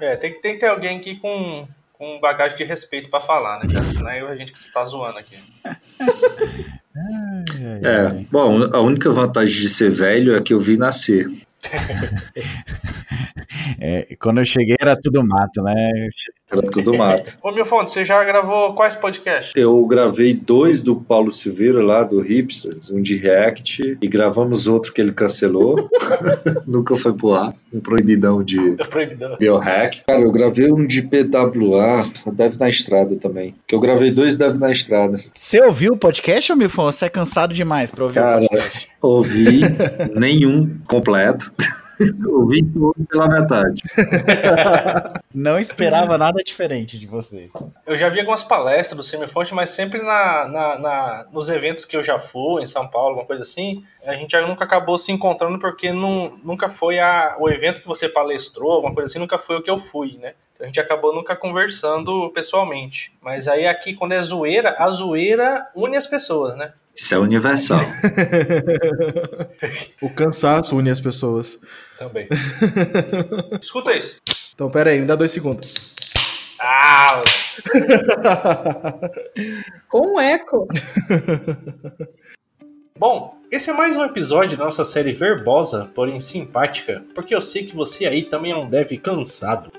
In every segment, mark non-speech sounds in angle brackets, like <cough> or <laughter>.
É, tem, tem que ter alguém aqui com, com bagagem de respeito pra falar, né, cara? Não é a gente que você tá zoando aqui. <laughs> É, bom, a única vantagem de ser velho é que eu vi nascer. <laughs> É, quando eu cheguei era tudo mato, né? Era tudo mato. <laughs> Ô, meu fonte, você já gravou quais podcasts? Eu gravei dois do Paulo Silveira lá, do Hipsters, um de React, e gravamos outro que ele cancelou. <laughs> Nunca foi pro ar. Um proibidão de Proibidão. biohack. Cara, eu gravei um de PWA, deve na estrada também. Que eu gravei dois deve na estrada. Você ouviu o podcast, ô Milfon? Você é cansado demais pra ouvir Cara, o podcast? Ouvi nenhum completo. <laughs> ouvi tudo pela metade. <laughs> Não esperava nada diferente de você. Eu já vi algumas palestras do Semifonte, mas sempre na, na- na- nos eventos que eu já fui, em São Paulo, alguma coisa assim, a gente já nunca acabou se encontrando porque não, nunca foi a, o evento que você palestrou, alguma coisa assim, nunca foi o que eu fui, né? Então a gente acabou nunca conversando pessoalmente. Mas aí aqui, quando é zoeira, a zoeira une as pessoas, né? Isso é universal. <laughs> O cansaço une as pessoas. Também. <laughs> Escuta isso. Então, pera aí, me dá dois segundos. Ah, <laughs> Com um eco. Bom, esse é mais um episódio da nossa série verbosa, porém simpática, porque eu sei que você aí também é um deve cansado.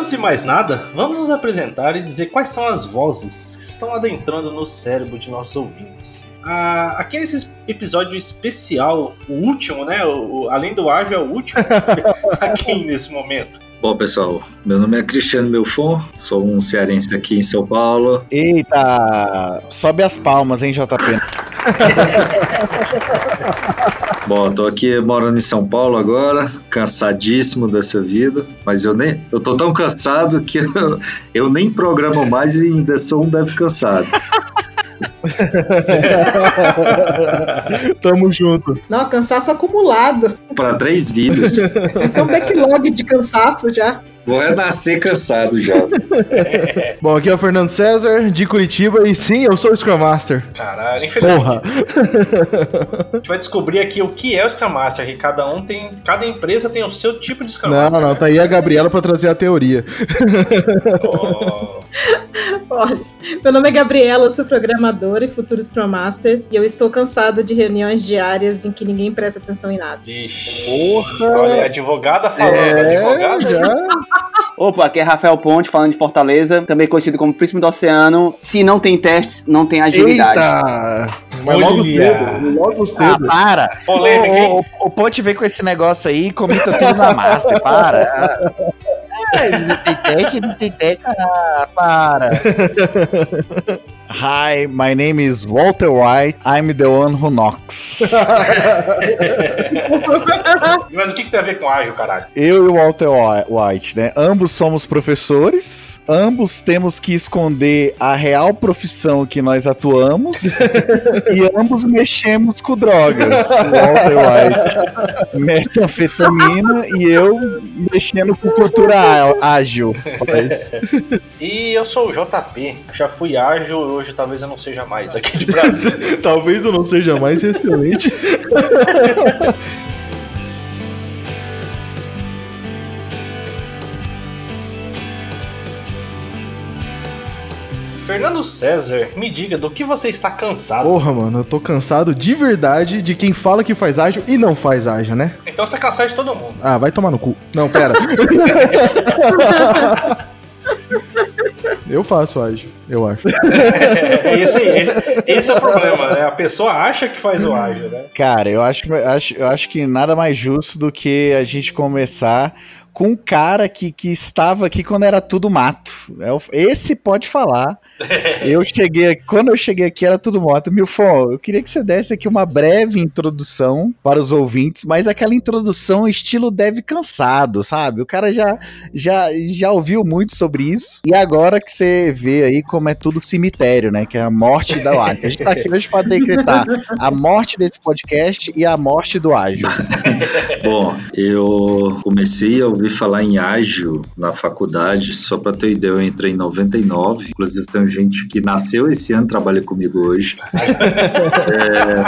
Antes de mais nada, vamos nos apresentar e dizer quais são as vozes que estão adentrando no cérebro de nossos ouvintes. Ah, aqui nesse episódio especial, o último, né? O, o- além do ágil, é o último <laughs> aqui nesse momento. Bom, pessoal, meu nome é Cristiano Melfon, sou um cearense aqui em São Paulo. Eita! Sobe as palmas, hein, JP? <laughs> Bom, tô aqui morando em São Paulo agora, cansadíssimo dessa vida, mas eu nem, eu tô tão cansado que eu, <laughs> eu nem programo mais e ainda sou um deve cansado. <laughs> Tamo junto. Não, cansaço acumulado. Para três vidas. <laughs> Isso é um backlog de cansaço já. Vou renascer cansado já. <laughs> Bom, aqui é o Fernando César, de Curitiba, e sim, eu sou o Scrum Master. Caralho, infelizmente. Porra! A gente vai descobrir aqui o que é o Scrum Master, que cada um tem. Cada empresa tem o seu tipo de Scrum Não, Master. não, né? tá aí a Gabriela pra trazer a teoria. Oh, <laughs> Olha, meu nome é Gabriela, eu sou programadora e futuro Scrum Master. E eu estou cansada de reuniões diárias em que ninguém presta atenção em nada. Vixe. Porra! Olha, advogada falando, É, advogada. já. <laughs> Opa, aqui é Rafael Ponte, falando de Fortaleza, também conhecido como Príncipe do Oceano. Se não tem testes, não tem agilidade. Eita! Mas logo cedo, logo Ah, cedo. para! Polêmica, O, o, o Ponte vem com esse negócio aí e comenta tudo na Master, para! Ah, não tem teste, não tem teste, ah, para! <laughs> Hi, my name is Walter White. I'm the one who knocks. <laughs> Mas o que, que tem a ver com ágil, caralho? Eu e o Walter Whi- White, né? Ambos somos professores, ambos temos que esconder a real profissão que nós atuamos <laughs> e ambos mexemos com drogas. Walter White <laughs> metanfetamina e eu mexendo com cultura ágil. Mas, E eu sou o JP. Já fui ágil, hoje talvez eu não seja mais aqui de Brasília. <laughs> Talvez eu não seja mais excelente. <laughs> Fernando César, me diga do que você está cansado. Porra, mano, eu tô cansado de verdade de quem fala que faz ágil e não faz ágil, né? Então você tá cansado de todo mundo. Ah, vai tomar no cu. Não, pera. <laughs> eu faço ágil, eu acho. <laughs> É esse aí, esse, esse é o problema, né? A pessoa acha que faz o ágil, né? cara, eu acho, acho, eu acho que nada mais justo do que a gente começar com um cara que, que estava aqui quando era tudo mato. É Esse pode falar. <laughs> Eu cheguei, quando eu cheguei aqui era tudo moto. Milfon, eu queria que você desse aqui uma breve introdução para os ouvintes, mas aquela introdução estilo deve cansado, sabe? O cara já, já, já ouviu muito sobre isso e agora que você vê aí como é tudo cemitério, né? Que é a morte do ágil. A gente tá aqui hoje para decretar a morte desse podcast e a morte do ágil. <laughs> Bom, eu comecei a ouvir falar em ágil na faculdade, só para ter ideia, eu entrei em 99, inclusive tem gente que nasceu esse ano, trabalha comigo hoje. <laughs> é,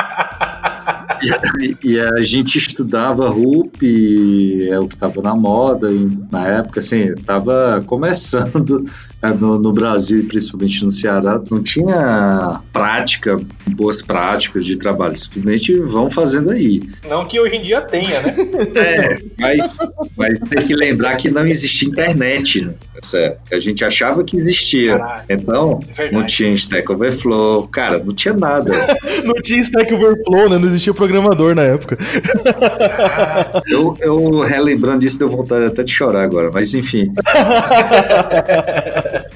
e, a, e, a gente estudava RUP, é o que estava na moda na época, assim, estava começando no, no, Brasil e principalmente no Ceará, não tinha prática, boas práticas de trabalho. Simplesmente vão fazendo aí. Não que hoje em dia tenha, né? <laughs> É, mas, mas tem que lembrar que não existia internet. Né? A gente achava que existia. Caraca, então, é não tinha Stack Overflow. Cara, não tinha nada. <laughs> não tinha Stack Overflow, né? Não existia programador na época. <laughs> eu, eu relembrando disso, deu vontade até de chorar agora. Mas enfim. <laughs>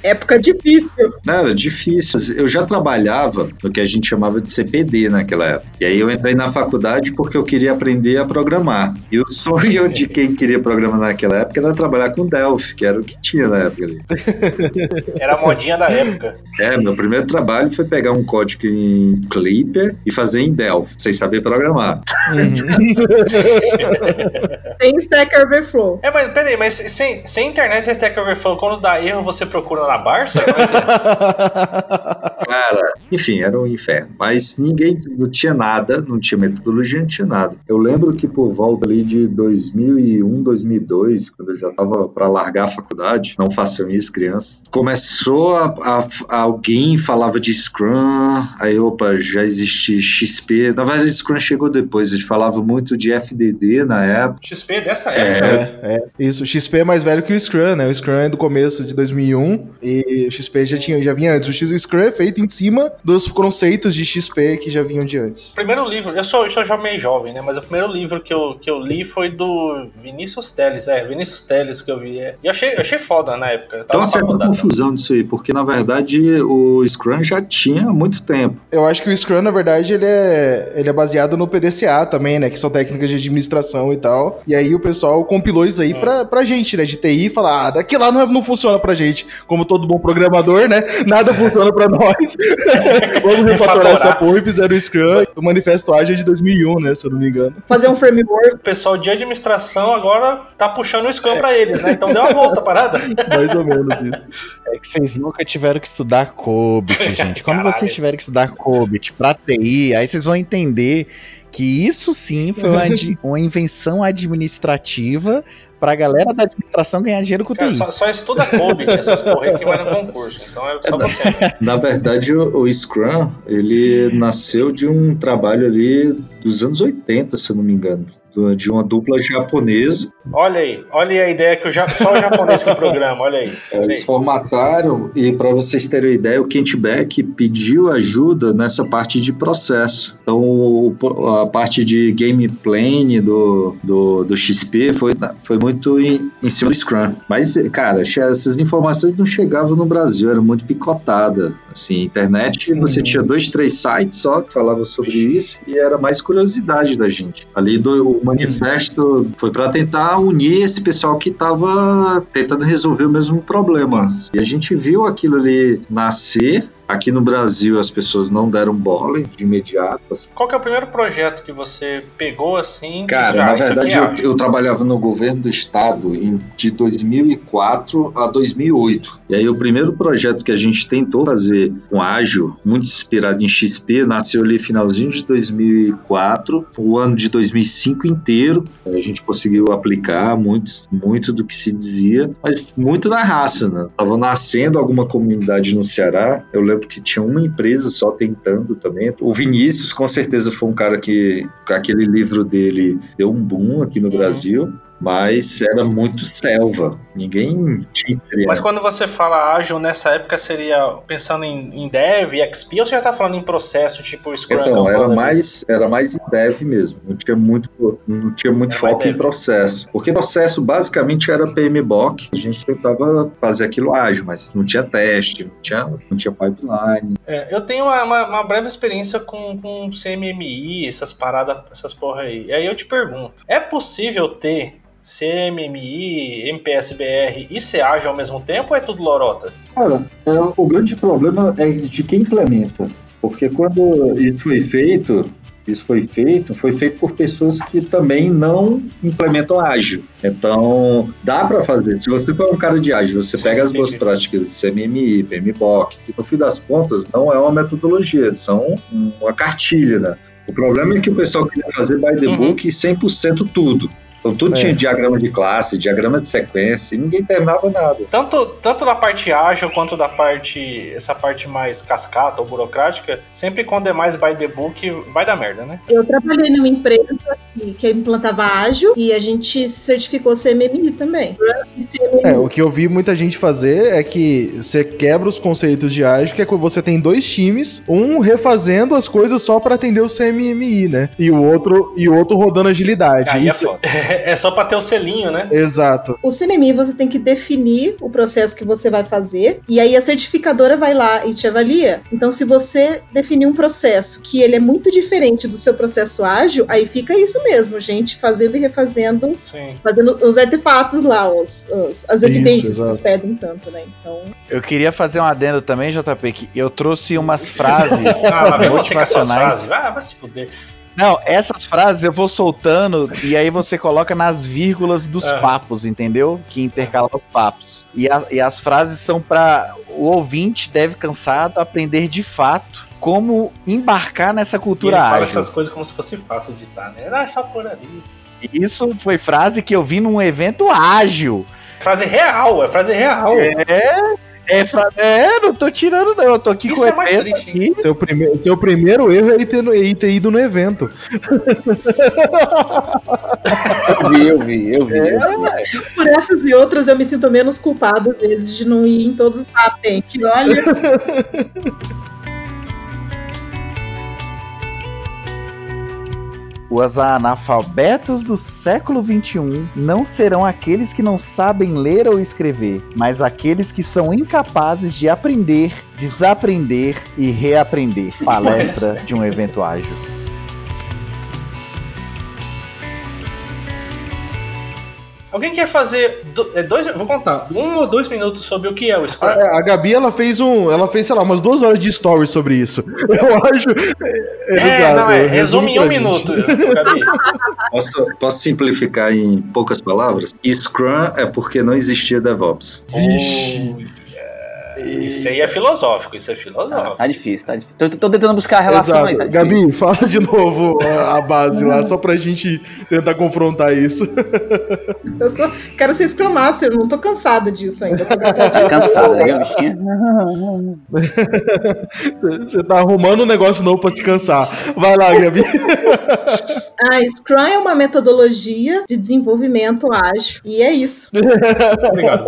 Época difícil. Era difícil. Eu já trabalhava no que a gente chamava de CPD naquela época. E aí eu entrei na faculdade porque eu queria aprender a programar. E o sonho de quem queria programar naquela época era trabalhar com Delphi, que era o que tinha na época ali. <laughs> Era a modinha da época. É, meu primeiro trabalho foi pegar um código em Clipper e fazer em Delphi, sem saber programar. Uhum. <laughs> sem Stack Overflow. É, mas peraí, mas sem, sem internet, sem Stack Overflow, quando dá erro, você procura na Barça? É é? <laughs> Cara, enfim, era um inferno. Mas ninguém, não tinha nada, não tinha metodologia, não tinha nada. Eu lembro que por volta ali de 2001, 2002, quando eu já tava para largar a faculdade, não façam isso, crianças, começou a, a, a, alguém falava de Scrum, aí opa, já existe XP. Na verdade, Scrum chegou depois, a gente falava muito de FDD na época. XP dessa época. É, é, isso. O XP é mais velho que o Scrum, né? O Scrum é do começo de 2001 e o XP já tinha, já vinha antes. O Scrum é feito em cima dos conceitos de XP que já vinham de antes. O primeiro livro, eu sou, eu sou já meio jovem, né? Mas o primeiro livro que eu, que eu li foi do Vinícius Teles, é, Vinícius Teles que eu vi. É. E eu achei, eu achei foda na época. Então, assim, é uma confusão disso aí, porque na verdade o Scrum já tinha há muito tempo. Eu acho que o Scrum, na verdade, ele é, ele é baseado no PDCA também, né? Que são técnicas de administração e tal. E aí o pessoal compilou isso aí hum. pra, pra gente, né? De TI, falar, ah, daqui lá não, não funciona pra gente. Como todo bom programador, né? Nada funciona pra nós. <laughs> Vamos refatorar essa porra e fizeram o Scrum. O Manifesto Ágil é de 2001, né? Se eu não me engano. Fazer um framework. O pessoal de administração agora tá puxando o Scrum é. pra eles, né? Então deu uma volta, parada. <laughs> <laughs> Mais ou menos isso. É que vocês nunca tiveram que estudar COBIT, <laughs> gente. Quando Caralho. vocês tiverem que estudar COBIT pra TI, aí vocês vão entender que isso sim foi uma, <laughs> uma invenção administrativa pra galera da administração ganhar dinheiro com o TI. Só, só estuda COBIT, essas porra aí que vai no concurso. Então é só você. Na verdade, o, o, Scrum, ele nasceu de um trabalho ali dos anos 80, se eu não me engano de uma dupla japonesa. Olha aí, olha aí a ideia que o ja... só o japonês que programa, olha aí. Olha Eles aí. formataram, e para vocês terem uma ideia, o Kent Beck pediu ajuda nessa parte de processo. Então, a parte de gameplay do, do, do XP foi, foi muito em, em cima do Scrum. Mas, cara, essas informações não chegavam no Brasil, era muito picotada. Assim, internet, você uhum. tinha dois, três sites só que falavam sobre isso, e era mais curiosidade da gente. Ali do manifesto foi para tentar unir esse pessoal que estava tentando resolver o mesmo problema. E a gente viu aquilo ali nascer Aqui no Brasil as pessoas não deram bola de imediato. Qual que é o primeiro projeto que você pegou assim? Cara, na verdade eu, eu, trabalhava no governo do estado em, de 2004 a 2008. E aí o primeiro projeto que a gente tentou fazer com ágil, muito inspirado em XP, nasceu ali finalzinho de 2004, o ano de 2005 inteiro. A gente conseguiu aplicar muito, muito do que se dizia, mas muito na raça, né? Tava nascendo alguma comunidade no Ceará. Eu lembro lembro que tinha uma empresa só tentando também. O Vinícius, com certeza, foi um cara que, aquele livro dele deu um boom aqui no uhum. Brasil mas era muito selva. Ninguém tinha Mas quando você fala ágil nessa época, seria pensando em, em dev, XP, ou você já está falando em processo, tipo Scrum? Então, era mais, era mais em dev mesmo. Não tinha muito, não tinha muito era foco em processo. Porque processo basicamente era PMBOK. A gente tentava fazer aquilo ágil, mas não tinha teste, não tinha, não tinha pipeline. É, eu tenho uma, uma, uma, breve experiência com, com CMMI, essas paradas, essas porra aí. E aí eu te pergunto, é possível ter CMMI, MPSBR e CAGE ao mesmo tempo ou é tudo lorota? Cara, é, o grande problema é de quem implementa. Porque quando isso foi feito, isso foi feito, foi feito por pessoas que também não implementam ágil. Então, dá para fazer. Se você for um cara de ágil, você Sim, pega as boas práticas de CMMI, PMBOK, que no fim das contas não é uma metodologia, são uma cartilha, né? O problema é que o pessoal queria fazer by the Uhum. book 100% tudo. Então tudo É. tinha diagrama de classe, diagrama de sequência, e ninguém terminava nada. Tanto, tanto da parte ágil quanto da parte. essa parte mais cascata ou burocrática, sempre quando é mais by the book, vai dar merda, né? Eu trabalhei numa empresa que, implantava ágil e a gente certificou CMMI também. CMMI. É, o que eu vi muita gente fazer é que você quebra os conceitos de ágil, que é quando você tem dois times, um refazendo as coisas só para atender o CMMI, né? E o outro e o outro rodando agilidade. Aí é foda. <laughs> É só pra ter o selinho, né? Exato. O CMMI você tem que definir o processo que você vai fazer e aí a certificadora vai lá e te avalia. Então, se você definir um processo que ele é muito diferente do seu processo ágil, aí fica isso mesmo, gente fazendo e refazendo, Sim. fazendo os artefatos lá, os, os- as evidências que exato. eles pedem tanto, né? Então, Eu queria fazer um adendo também, JP, que eu trouxe umas frases Ah, motivacionais. frases. Vai, vai se fuder. Não, essas frases eu vou soltando e aí você coloca nas vírgulas dos Aham. papos, entendeu? Que intercala os papos. E, a- e as frases são para o ouvinte deve cansado aprender de fato como embarcar nessa E ele cultura fala ágil. essas coisas como se fosse fácil de editar, né? Ah, é só por ali. Isso foi frase que eu vi num evento ágil. Frase real, é frase real. É, é, fra- é, não tô tirando não, eu tô aqui Isso com é o evento triste, aqui. Seu, prime seu primeiro erro é ir ter, no- é ter ido no evento. Eu vi, eu vi, eu vi. eu vi. por essas e outras eu me sinto menos culpado às vezes de não ir em todos os. Tem que olha, <laughs> Os analfabetos do século XXI não serão aqueles que não sabem ler ou escrever, mas aqueles que são incapazes de aprender, desaprender e reaprender. <laughs> Palestra de um evento ágil. Alguém quer fazer é, dois, vou contar, um ou dois minutos sobre o que é o Scrum? A, a Gabi, ela fez um. Ela fez, sei lá, umas duas horas de stories sobre isso. <laughs> Eu acho. É, Exato, não, é, resume em um minuto, <laughs> Gabi. Posso, posso simplificar em poucas palavras? Scrum é porque não existia DevOps. Vixe. Isso aí é filosófico, isso é filosófico. Tá difícil, tá difícil. Tô, tô tentando buscar a relação Exato. aí, tá. Gabi, fala de novo a, a base lá, só pra gente tentar confrontar isso. eu sou, quero ser Scrum Master, não tô cansada disso ainda. Tô cansada Tá cansada, né, bichinha? <laughs> Você tá arrumando um negócio novo pra se cansar. Vai lá, Gabi. <laughs> Ah, Scrum é uma metodologia de desenvolvimento ágil. E é isso. Obrigado.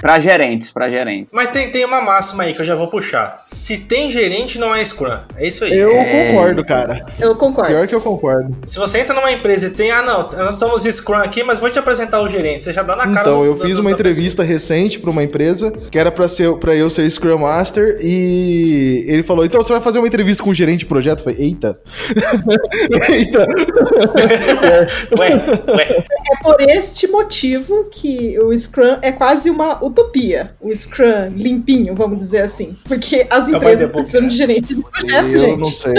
Pra gerentes, pra gerentes. Mas tem, tem uma máxima aí que eu já vou puxar. Se tem gerente, não é Scrum. É isso aí. Eu É. concordo, cara. Eu concordo. Pior que eu concordo. Se você entra numa empresa e tem, ah, não, nós somos Scrum aqui, mas vou te apresentar o gerente. Você já dá na cara Então, do- eu do- fiz do- uma da entrevista recente pra uma empresa que era pra, ser, pra eu ser Scrum Master e ele falou: então você vai fazer uma entrevista com o gerente de projeto? Eu falei, eita. <laughs> eita. pessoa. <laughs> Ué, ué. É por este motivo que o Scrum é quase uma utopia. O Scrum limpinho, vamos dizer assim. Porque as É o empresas precisam de gerente de projeto, eu gente. não sei.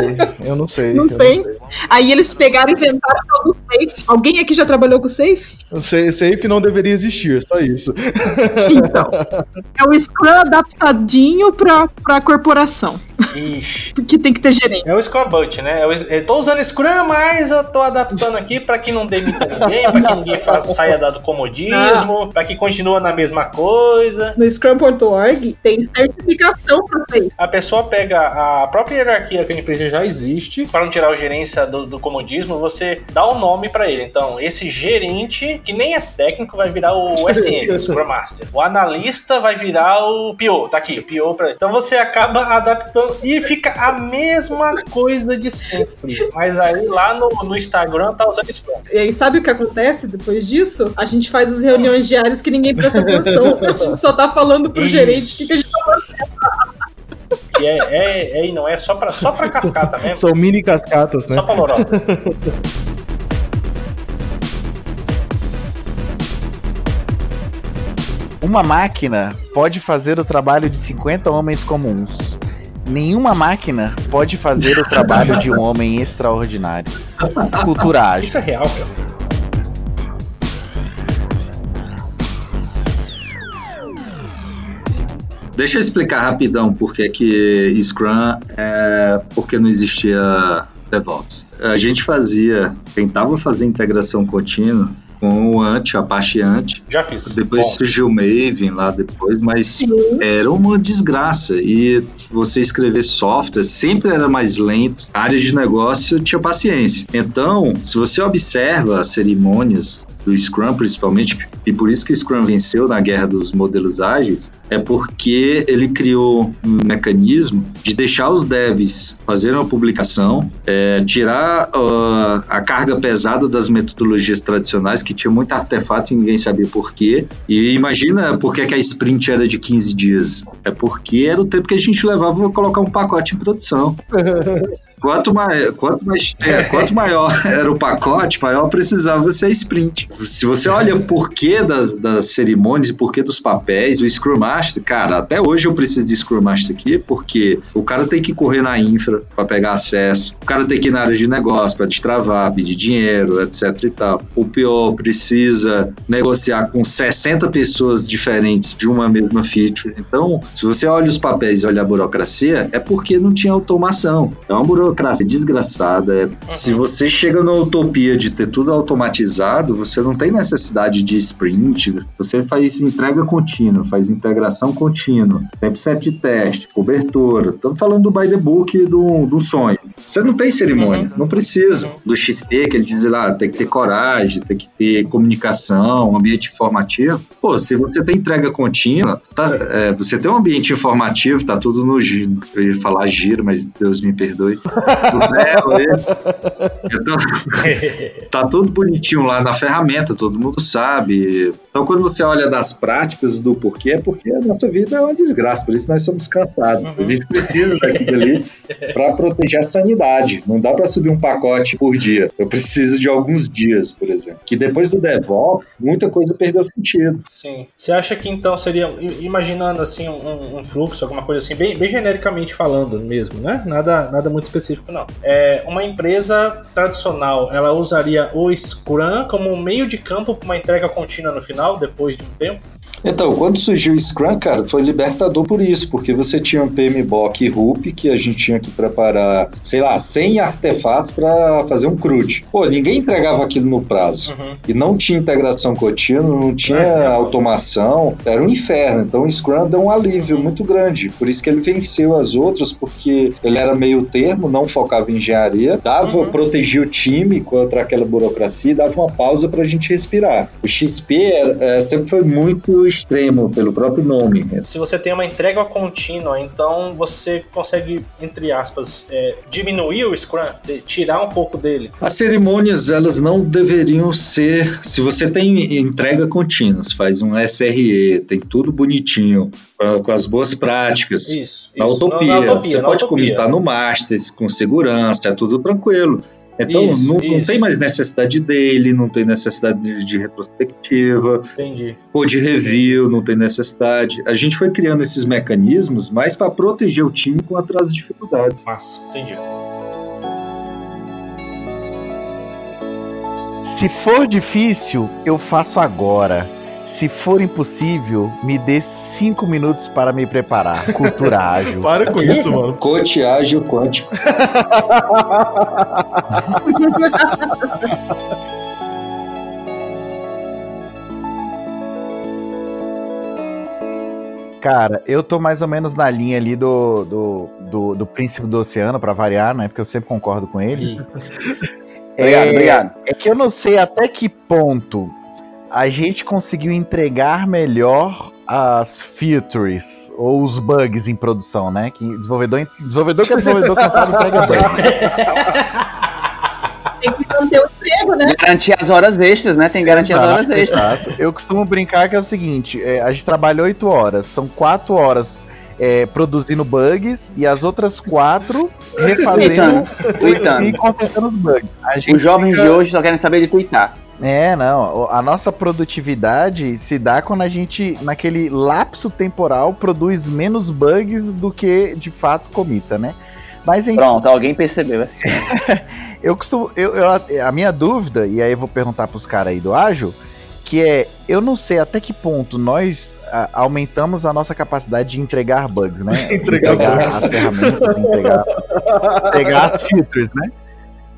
Eu não sei. Não eu tem. sei. Aí eles pegaram e inventaram todo o Safe. Alguém aqui já trabalhou com Safe? Safe não deveria existir, só isso. Então. é o Scrum adaptadinho pra, pra corporação. Ixi. Porque tem que ter gerente. É o Scrum Boot, né? Eu, eu tô usando Scrum, mas eu tô adaptando aqui pra que não demita ninguém, pra que ninguém faça, saia do comodismo, pra que continue na mesma coisa. No Scrum.org tem certificação pra Safe. A pessoa pega a própria hierarquia que a empresa já existe, para não tirar o gerência do, do comodismo, você dá um nome pra ele. Então, esse gerente, que nem é técnico, vai virar o <laughs> SM, o Scrum Master. O analista vai virar o PO, tá aqui, o PO pra Então você acaba <laughs> adaptando e fica a mesma coisa de sempre. Mas aí lá no, no Instagram tá usando Scrum. E aí, sabe o que acontece depois disso? A gente faz as reuniões diárias que ninguém presta atenção. A gente só tá falando pro Isso. gerente o que, que a gente tá Que é, é, é e não é só pra, só pra cascata mesmo. São mini cascatas, né? Só pra lorota. Uma máquina pode fazer o trabalho de 50 homens comuns. Nenhuma máquina pode fazer o trabalho de um homem extraordinário. Cultura ágil. Isso é real, cara. Deixa eu explicar rapidão por que que Scrum é porque não existia DevOps. A gente fazia, tentava fazer integração contínua com o Ant, a parte Ant. Já fiz. Depois Bom, surgiu o Maven lá depois, mas Sim. era uma desgraça. E você escrever software sempre era mais lento. A área de negócio tinha paciência. Então, se você observa as cerimônias do Scrum, principalmente, e por isso que o Scrum venceu na guerra dos modelos ágeis, é porque ele criou um mecanismo de deixar os devs fazerem uma publicação, é, tirar ah, a carga pesada das metodologias tradicionais, que tinha muito artefato e ninguém sabia por quê. E imagina por que, que a sprint era de 15 dias. É porque era o tempo que a gente levava para colocar um pacote em produção. <laughs> Quanto, mai, quanto, mais, é, <laughs> quanto maior era o pacote, maior precisava ser a sprint. Se você olha o porquê das, das cerimônias, o porquê dos papéis, o Scrum Master, cara, até hoje eu preciso de Scrum Master aqui, porque o cara tem que correr na infra para pegar acesso, o cara tem que ir na área de negócio para destravar, pedir dinheiro, etc e tal. O pior precisa negociar com 60 pessoas diferentes de uma mesma feature. Então, se você olha os papéis e olha a burocracia, é porque não tinha automação. É uma burocracia desgraçada. É- Se você chega na utopia de ter tudo automatizado, você não tem necessidade de sprint. Você faz entrega contínua, faz integração contínua, sempre set de teste, cobertura. Estamos falando do by the book do, do sonho. Você não tem cerimônia, não precisa. Do XP, que ele diz lá, tem que ter coragem, tem que ter comunicação, ambiente informativo. Pô, se você tem entrega contínua, tá- é, você tem um ambiente informativo, tá tudo no giro. Eu ia falar giro, mas Deus me perdoe. Do aí. Então, tá tudo bonitinho lá na ferramenta, todo mundo sabe. Então, quando você olha das práticas do porquê, é porque a nossa vida é uma desgraça, por isso nós somos cansados. A gente precisa daquilo ali para proteger a sanidade. Não dá para subir um pacote por dia. Eu preciso de alguns dias, por exemplo. Que depois do DevOps, muita coisa perdeu sentido. Sim. Você acha que então seria, imaginando assim um, um fluxo, alguma coisa assim, bem, bem genericamente falando mesmo, né? Nada, nada muito específico, não. É, uma empresa tradicional, ela usaria o Scrum como meio de campo para uma entrega contínua no final, depois de um tempo? Então, quando surgiu o Scrum, cara, foi libertador por isso, porque você tinha um PMBOK e RUP que a gente tinha que preparar, sei lá, 100 artefatos para fazer um CRUD. Pô, ninguém entregava aquilo no prazo. Uhum. E não tinha integração contínua, não tinha É, é. automação, era um inferno. Então o Scrum deu um alívio muito grande. Por isso que ele venceu as outras, porque ele era meio termo, não focava em engenharia, dava, Uhum. protegia o time contra aquela burocracia e dava uma pausa pra gente respirar. O XP era- é, sempre foi muito extremo, pelo próprio nome. Se você tem uma entrega contínua, então você consegue, entre aspas, é, diminuir o Scrum, tirar um pouco dele. As cerimônias, elas não deveriam ser. Se você tem entrega contínua, faz um SRE, tem tudo bonitinho, com- as boas práticas. Isso. Na isso. utopia, Na- na utopia, você na pode utopia. comunicar no Masters, com segurança, é tudo tranquilo. Então, Isso, não, não isso. tem mais necessidade dele, não tem necessidade de, de retrospectiva, Entendi. ou de review, não tem necessidade. A gente foi criando esses mecanismos mais para proteger o time contra as dificuldades. Massa, entendi. Se for difícil, eu faço agora. Se for impossível, me dê cinco minutos para me preparar. Cultura <laughs> ágil. Para com isso, mano. Coach ágil quântico. <laughs> Cara, eu tô mais ou menos na linha ali do, do, do, do Príncipe do Oceano, pra variar, né? Porque eu sempre concordo com ele. E- Obrigado, É, obrigado. É que eu não sei até que ponto a gente conseguiu entregar melhor as features ou os bugs em produção, né? Que desenvolvedor, desenvolvedor que é desenvolvedor cansado entrega bug. Tem que manter o emprego, né? Garantir as horas extras, né? Tem que garantir as horas Exato, extras. exato. Eu costumo brincar que é o seguinte: é, a gente trabalha 8 horas, são 4 horas é, produzindo bugs e as outras 4 refazendo Tweetando, tweetando. e consertando os bugs. A gente Os jovens fica- de hoje só querem saber de twittar. É, não. A nossa produtividade se dá quando a gente, naquele lapso temporal, produz menos bugs do que de fato comita, né? Mas em... Pronto, alguém percebeu. assim. <laughs> eu costumo. Eu, eu- a minha dúvida, e aí eu vou perguntar pros caras aí do ágil, que é, eu não sei até que ponto nós ah, aumentamos a nossa capacidade de entregar bugs, né? <laughs> Entregar bugs. as ferramentas, entregar, entregar as features, né?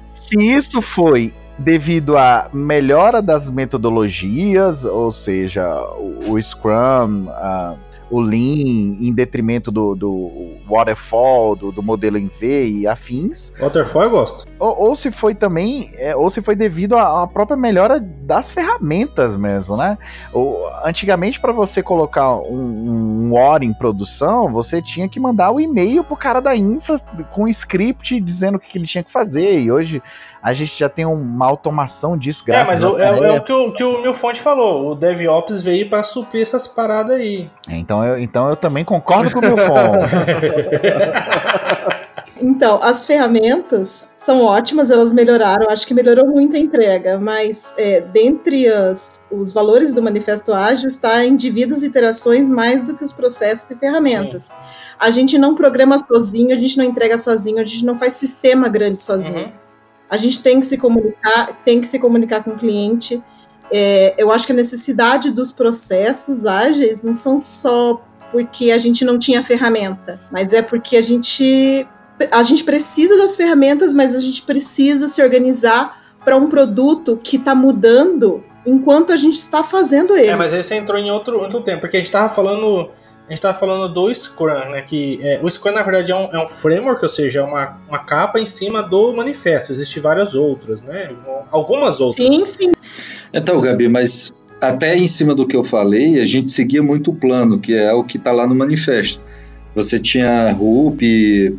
Se isso foi devido à melhora das metodologias, ou seja, o, o Scrum, ah, o Lean, em detrimento do, do Waterfall, do, do modelo em V e afins, Waterfall eu gosto. ou, ou se foi também, é, ou se foi devido à, à própria melhora das ferramentas mesmo, né? Ou, antigamente, para você colocar um, um OR em produção, você tinha que mandar o e-mail pro cara da infra com um script dizendo o que ele tinha que fazer. E hoje a gente já tem uma automação disso, É, graças mas a o- é, é Deus. o que o, que o meu fonte falou. O DevOps veio pra suprir essas paradas aí. Então eu, então eu também concordo com o meu <laughs> ponto. Então, as ferramentas são ótimas, elas melhoraram, acho que melhorou muito a entrega, mas é, dentre as- os valores do Manifesto Ágil está indivíduos e interações mais do que os processos e ferramentas. A gente não programa sozinho, a gente não entrega sozinho, a gente não faz sistema grande sozinho. Uhum. A gente tem que se comunicar, tem que se comunicar com o cliente. É, eu acho que a necessidade dos processos ágeis não são só porque a gente não tinha ferramenta, mas é porque a gente a gente precisa das ferramentas, mas a gente precisa se organizar para um produto que está mudando enquanto a gente está fazendo ele. É, mas aí você entrou em outro, outro tempo, porque a gente tava falando. A gente tava falando do Scrum, né? Que é, o Scrum, na verdade, é um, é um framework, ou seja, é uma, uma capa em cima do manifesto. Existem várias outras, né? Algumas outras. Sim, sim. Então, Gabi, mas até em cima do que eu falei, a gente seguia muito o plano, que é o que está lá no manifesto. Você tinha RUP,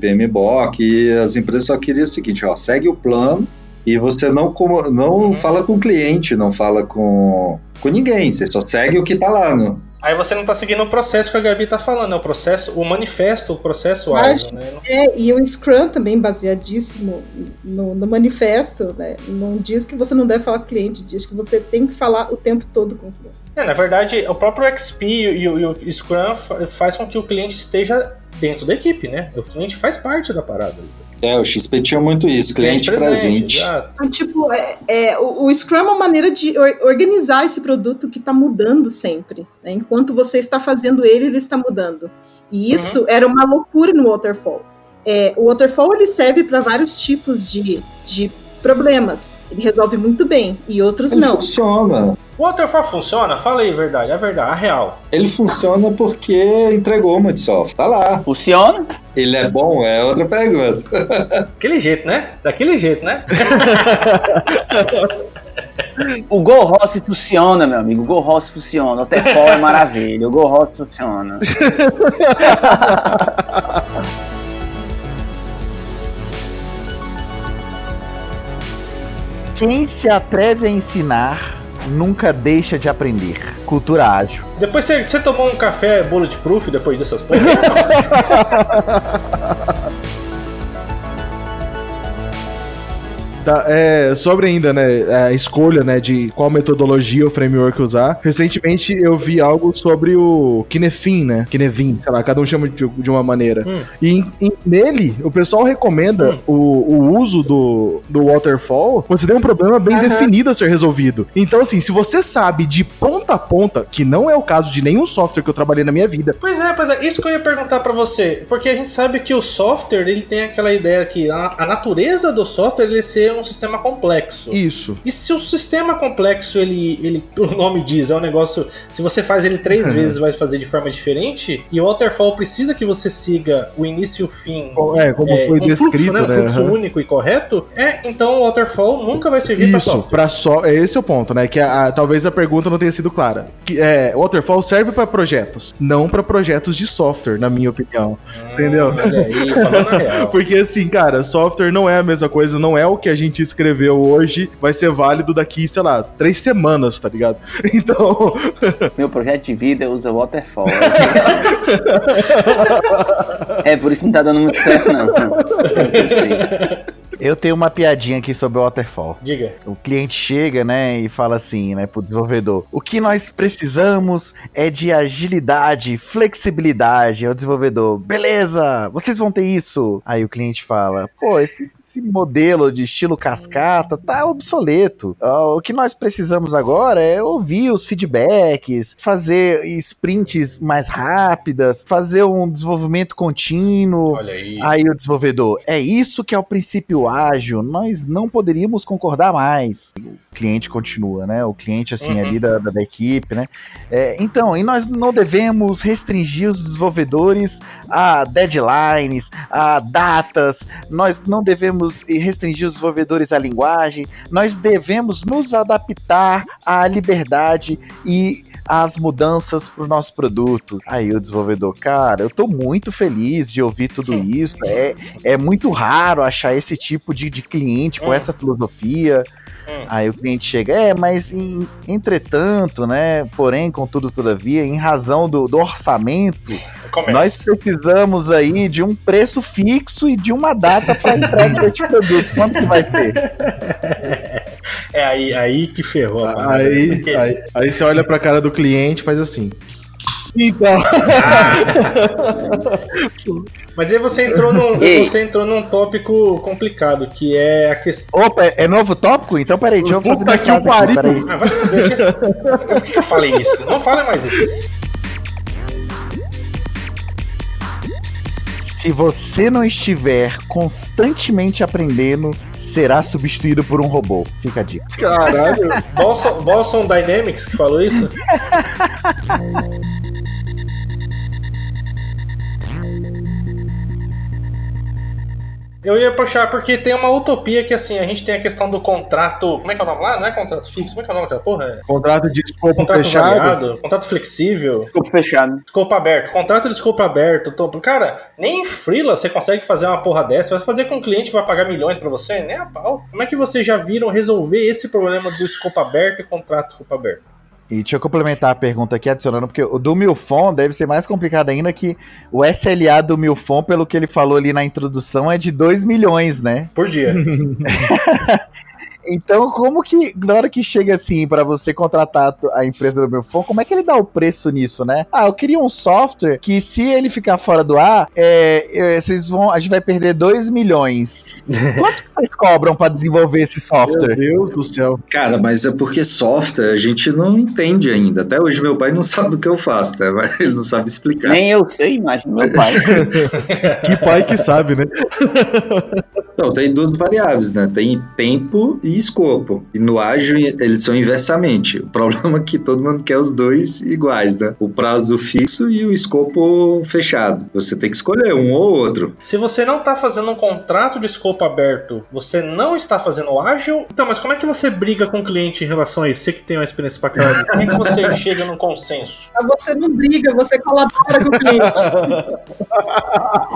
PMBOK, e as empresas só queriam o seguinte, ó, segue o plano e você não, como- não Uhum. fala com o cliente, não fala com, com ninguém, você só segue o que está lá. No, Aí você não tá seguindo o processo que a Gabi tá falando, é o processo, o manifesto, o processo Mas- ágil, né? É, e o Scrum também baseadíssimo no, no manifesto, né? Não diz que você não deve falar com o cliente, diz que você tem que falar o tempo todo com o cliente. É, na verdade, o próprio XP e o, e o Scrum fa- faz com que o cliente esteja dentro da equipe, né? O cliente faz parte da parada. é, o XP tinha muito isso, cliente, presente. exato. Então, tipo, é, é, o, o Scrum é uma maneira de or- organizar esse produto que está mudando sempre. né? Enquanto você está fazendo ele, ele está mudando. E isso era uma loucura no Waterfall. É, o Waterfall ele serve para vários tipos de, de problemas. Ele resolve muito bem, e outros Ele não. funciona. O Waterfall funciona? Fala aí a verdade, a verdade, a real. Ele funciona porque entregou muito software. Tá lá. Funciona? Ele é bom? É outra pergunta. <laughs> Daquele jeito, né? Daquele jeito, né? <laughs> O Go Rossi funciona, meu amigo. O Go Rossi funciona. O Waterfall é maravilha. O Go Rossi funciona. <laughs> Quem se atreve a ensinar nunca deixa de aprender. Cultura ágil. Depois você, você tomou um café bulletproof depois dessas porra? <laughs> Tá, é, sobre ainda, né, a escolha, né, de qual metodologia ou framework usar. Recentemente eu vi algo sobre o Kinefin, né, Kinevin, sei lá, cada um chama de, de uma maneira. Hum. E em- nele, o pessoal recomenda Hum. o, o uso do, do waterfall quando você tem um problema bem definido a ser resolvido. Então, assim, se você sabe de ponta a ponta, que não é o caso de nenhum software que eu trabalhei na minha vida, Pois é, pois é, isso que eu ia perguntar pra você, porque a gente sabe que o software, ele tem aquela ideia que a, a natureza do software ele é ser um sistema complexo. isso. E se o sistema complexo, ele, ele, <laughs> o nome diz, é um negócio, se você faz ele três <laughs> vezes, vai fazer de forma diferente, e o waterfall precisa que você siga o início e o fim, É, como é, foi um descrito, fluxo, né, um né? fluxo Aham. único e correto, é, então o waterfall nunca vai servir pra Isso, software. para só. É esse o ponto, né? Que a- a- talvez a pergunta não tenha sido clara. Que, é, Waterfall serve para projetos, não para projetos de software, na minha opinião. entendeu? Olha aí, falando a real. <laughs> Porque assim, cara, software não é a mesma coisa, não é o que a gente escreveu hoje, vai ser válido daqui, sei lá, três semanas, tá ligado? <laughs> Então, Meu projeto de vida usa Waterfall. <laughs> É por isso que não tá dando muito certo, não. <laughs> Eu tenho uma piadinha aqui sobre o Waterfall. Diga. O cliente chega, né, e fala assim, né, pro desenvolvedor: o que nós precisamos é de agilidade, flexibilidade. Aí o desenvolvedor, beleza, vocês vão ter isso. Aí o cliente fala: pô, esse, esse modelo de estilo cascata tá obsoleto. O que nós precisamos agora é ouvir os feedbacks, fazer sprints mais rápidas, fazer um desenvolvimento contínuo. Olha aí. Aí o desenvolvedor, é isso que é o princípio ágil, nós não poderíamos concordar mais. O cliente continua, né? O cliente, assim, Uhum. ali da, da, da equipe, né? É, então, e nós não devemos restringir os desenvolvedores a deadlines, a datas, nós não devemos restringir os desenvolvedores à linguagem, nós devemos nos adaptar à liberdade e as mudanças para o nosso produto. Aí o desenvolvedor, cara, eu tô muito feliz de ouvir tudo <laughs> isso. É, é muito raro achar esse tipo de, de cliente com Hum. essa filosofia. Hum. Aí o cliente chega, é, mas em- entretanto, né? Porém, contudo, todavia, em razão do, do orçamento, Começa. nós precisamos aí de um preço fixo e de uma data para entrega <laughs> desse produto. Quanto que vai ser? É aí, aí que ferrou. a. Aí, Porque- aí, aí você olha pra cara do cliente e faz assim. Então, Mas aí você entrou num, Ei. você entrou num tópico complicado, que é a questão. opa, é, é novo tópico? Então, peraí, deixa eu fazer aqui, pariu. peraí. Ah, vai se fuder. você- <laughs> Por que que eu falei isso? Não fale mais isso. Se você não estiver constantemente aprendendo, será substituído por um robô. Fica a dica. Caralho. Boston, Boston Dynamics que falou isso? <laughs> Eu ia puxar porque tem uma utopia que assim, a gente tem a questão do contrato. Como é que é o nome lá? Não é contrato fixo? Como é que é o nome daquela porra? É Contrato de escopo Contrato fechado. variado, contrato flexível, Escopo fechado. escopo aberto, contrato de escopo aberto. tô- Cara, nem em Freela você consegue fazer uma porra dessa. Vai fazer com um cliente que vai pagar milhões pra você? Nem a pau. Como é que vocês já viram resolver esse problema do escopo aberto e contrato de escopo aberto? E deixa eu complementar a pergunta aqui, adicionando, porque o do Milfon deve ser mais complicado ainda que o SLA do Milfon, pelo que ele falou ali na introdução, é de 2 milhões, né? Por dia. <laughs> Então, como que, na hora que chega assim pra você contratar a empresa do Milfon, como é que ele dá o preço nisso, né? Ah, eu queria um software que se ele ficar fora do ar, é, é, vocês vão, a gente vai perder 2 milhões. <laughs> Quanto que vocês cobram pra desenvolver esse Meu software? Deus do céu. Cara, mas é porque software a gente não entende ainda. Até hoje meu pai não <laughs> sabe o que eu faço, né? Mas Ele não sabe explicar. Nem eu sei, imagina meu pai. <laughs> Que pai que sabe, né? Então, tem duas variáveis, né? Tem tempo e escopo. E no ágil eles são inversamente. O problema é que todo mundo quer os dois iguais, né? O prazo fixo e o escopo fechado. Você tem que escolher um ou outro. Se você não tá fazendo um contrato de escopo aberto, você não está fazendo ágil? Então, mas como é que você briga com o cliente em relação a isso? Você que tem uma experiência pra caralho. Como é que você <laughs> chega num consenso? Mas Você não briga, você colabora com o cliente.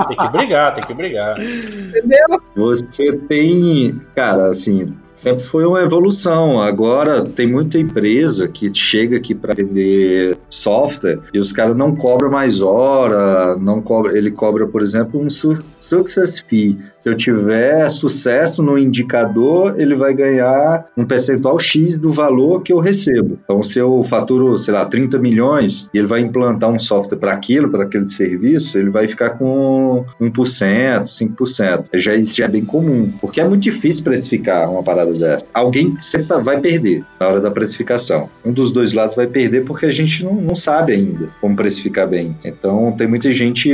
Tem que brigar, tem que brigar. Entendeu? Você tem, cara, assim, sempre foi uma evolução. Agora tem muita empresa que chega aqui para vender software e os caras não cobram mais hora, não cobra, ele cobra, por exemplo, um success fee. Se eu tiver sucesso no indicador, ele vai ganhar um percentual X do valor que eu recebo. Então, se eu faturo, sei lá, 30 milhões e ele vai implantar um software para aquilo, para aquele serviço, ele vai ficar com 1%, 5%. Já, isso já é bem comum, porque é muito difícil precificar uma parada dessa. Alguém sempre tá- vai perder na hora da precificação. Um dos dois lados vai perder porque a gente não, não sabe ainda como precificar bem. Então, tem muita gente,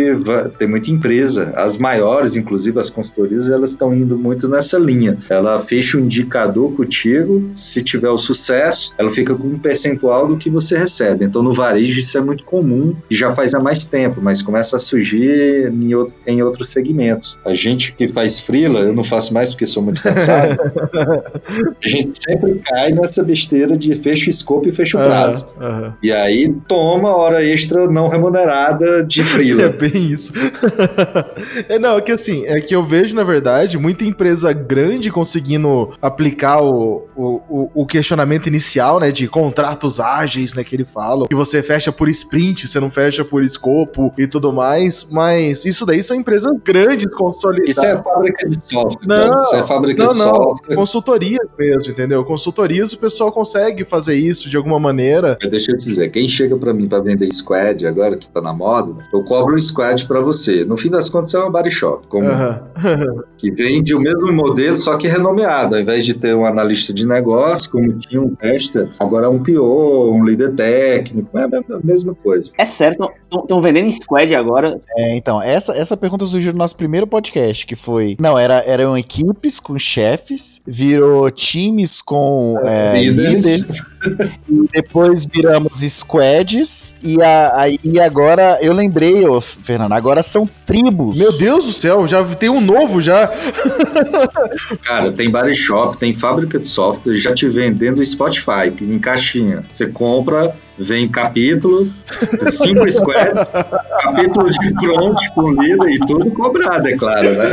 tem muita empresa, as maiores, inclusive as consultorias, elas estão indo muito nessa linha. Ela fecha um indicador contigo, se tiver o sucesso, ela fica com um percentual do que você recebe. Então, no varejo, isso é muito comum e já faz há mais tempo, mas começa a surgir em, outro- em outros segmentos. A gente que faz freela, eu não faço mais porque sou muito cansado, <laughs> a gente sempre cai nessa besteira de fecha o escopo e fecha o prazo. Aham, aham. E aí toma hora extra não remunerada de <laughs> É freela. bem isso. <laughs> é, não, Não, é que assim, é que eu vejo, na verdade, muita empresa grande conseguindo aplicar o, o, o questionamento inicial, né, de contratos ágeis, né, que ele fala, que você fecha por sprint, você não fecha por escopo e tudo mais, mas isso daí são empresas grandes, consolidadas. Isso é fábrica de software. Não, isso é fábrica não, de não. software. Consultorias mesmo, entendeu? Consultorias o pessoal consegue fazer isso de alguma maneira. Deixa eu te dizer, quem chega pra mim pra vender squad agora que tá na moda, eu cobro um squad pra você. No fim das contas é uma body shop, como Aham. que vende o mesmo modelo, só que renomeado. Ao invés de ter um analista de negócio, como tinha um tester, agora é um PO, um líder técnico, é a mesma- coisa. É sério, estão vendendo squad agora. É, então, essa, essa pergunta surgiu no nosso primeiro podcast, que foi. Não, era, eram equipes com chefes, virou times com é, Líderes. líderes, <laughs> e depois viramos squads, e a- aí agora eu lembrei, ô, Fernando, agora são tribos. Meu Deus do céu, já tem um novo já. <laughs> Cara, tem body shop, tem fábrica de software, já te vendendo Spotify, em caixinha. Você compra, vem capítulo, cinco squads, capítulo de front com líder e tudo cobrado, é claro, né?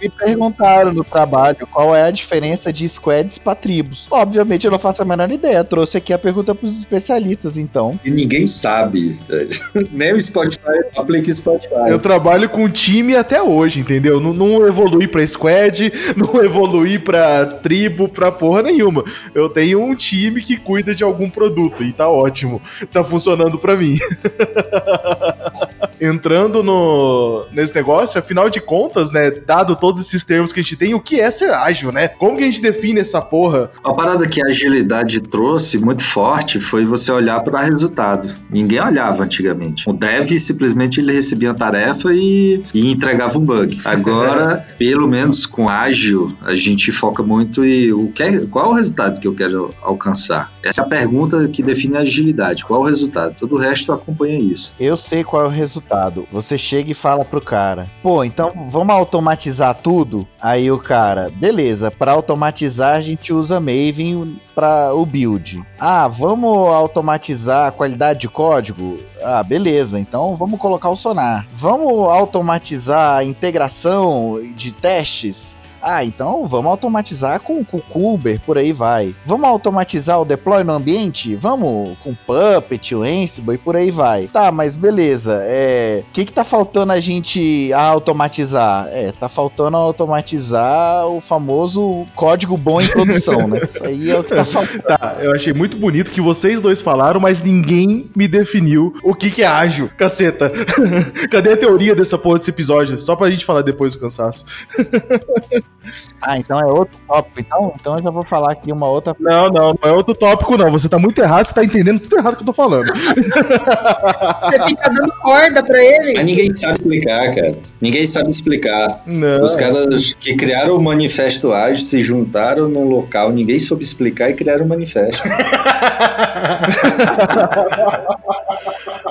Me perguntaram no trabalho qual é a diferença de squads para tribos. Obviamente eu não faço a menor ideia. Trouxe aqui a pergunta para os especialistas, então. E ninguém sabe. <laughs> Nem o Spotify aplica Spotify. Eu trabalho com time até hoje, entendeu? Não, não evolui pra squad, <laughs> não evolui pra tribo, pra porra nenhuma. Eu tenho um time que cuida de algum produto e tá ótimo. Tá funcionando pra mim. <laughs> Entrando no, nesse negócio, afinal de contas, né, dado todos esses termos que a gente tem, o que é ser ágil, né? Como que a gente define essa porra? Uma parada que a agilidade trouxe muito forte foi você olhar para resultado. Ninguém olhava antigamente. O dev simplesmente ele recebia a tarefa e, e entregava um bug. Agora, <laughs> pelo menos com ágil, a gente foca muito em o que é- qual é o resultado que eu quero alcançar. Essa é a pergunta que define a agilidade. Qual é o resultado? Todo o resto acompanha isso. Eu sei qual é o resultado. Você chega e fala pro cara: pô, então vamos automatizar tudo? Aí o cara, beleza, para automatizar a gente usa Maven para o build. Ah, vamos automatizar a qualidade de código? Ah, beleza, então vamos colocar o Sonar. Vamos automatizar a integração de testes? Ah, então vamos automatizar com com o Kuber, por aí vai. Vamos automatizar o deploy no ambiente? Vamos com Puppet, o Ansible e por aí vai. Tá, mas beleza. É, o que que tá faltando a gente automatizar? É, tá faltando automatizar o famoso código bom em produção, né? Isso aí é o que tá <laughs> faltando. Tá, eu achei muito bonito que vocês dois falaram, mas ninguém me definiu o que, que é ágil. Caceta. <laughs> Cadê a teoria dessa porra desse episódio? Só pra gente falar depois do cansaço. <laughs> Ah, então é outro tópico. Então, então eu já vou falar aqui uma outra Não, não, não é outro tópico, não. Você tá muito errado, você tá entendendo tudo errado que eu tô falando. <laughs> Você fica dando corda pra ele. Mas ninguém sabe explicar, cara. Ninguém sabe explicar. Não. Os caras que criaram o manifesto ágil se juntaram num local, ninguém soube explicar e criaram o manifesto. <laughs>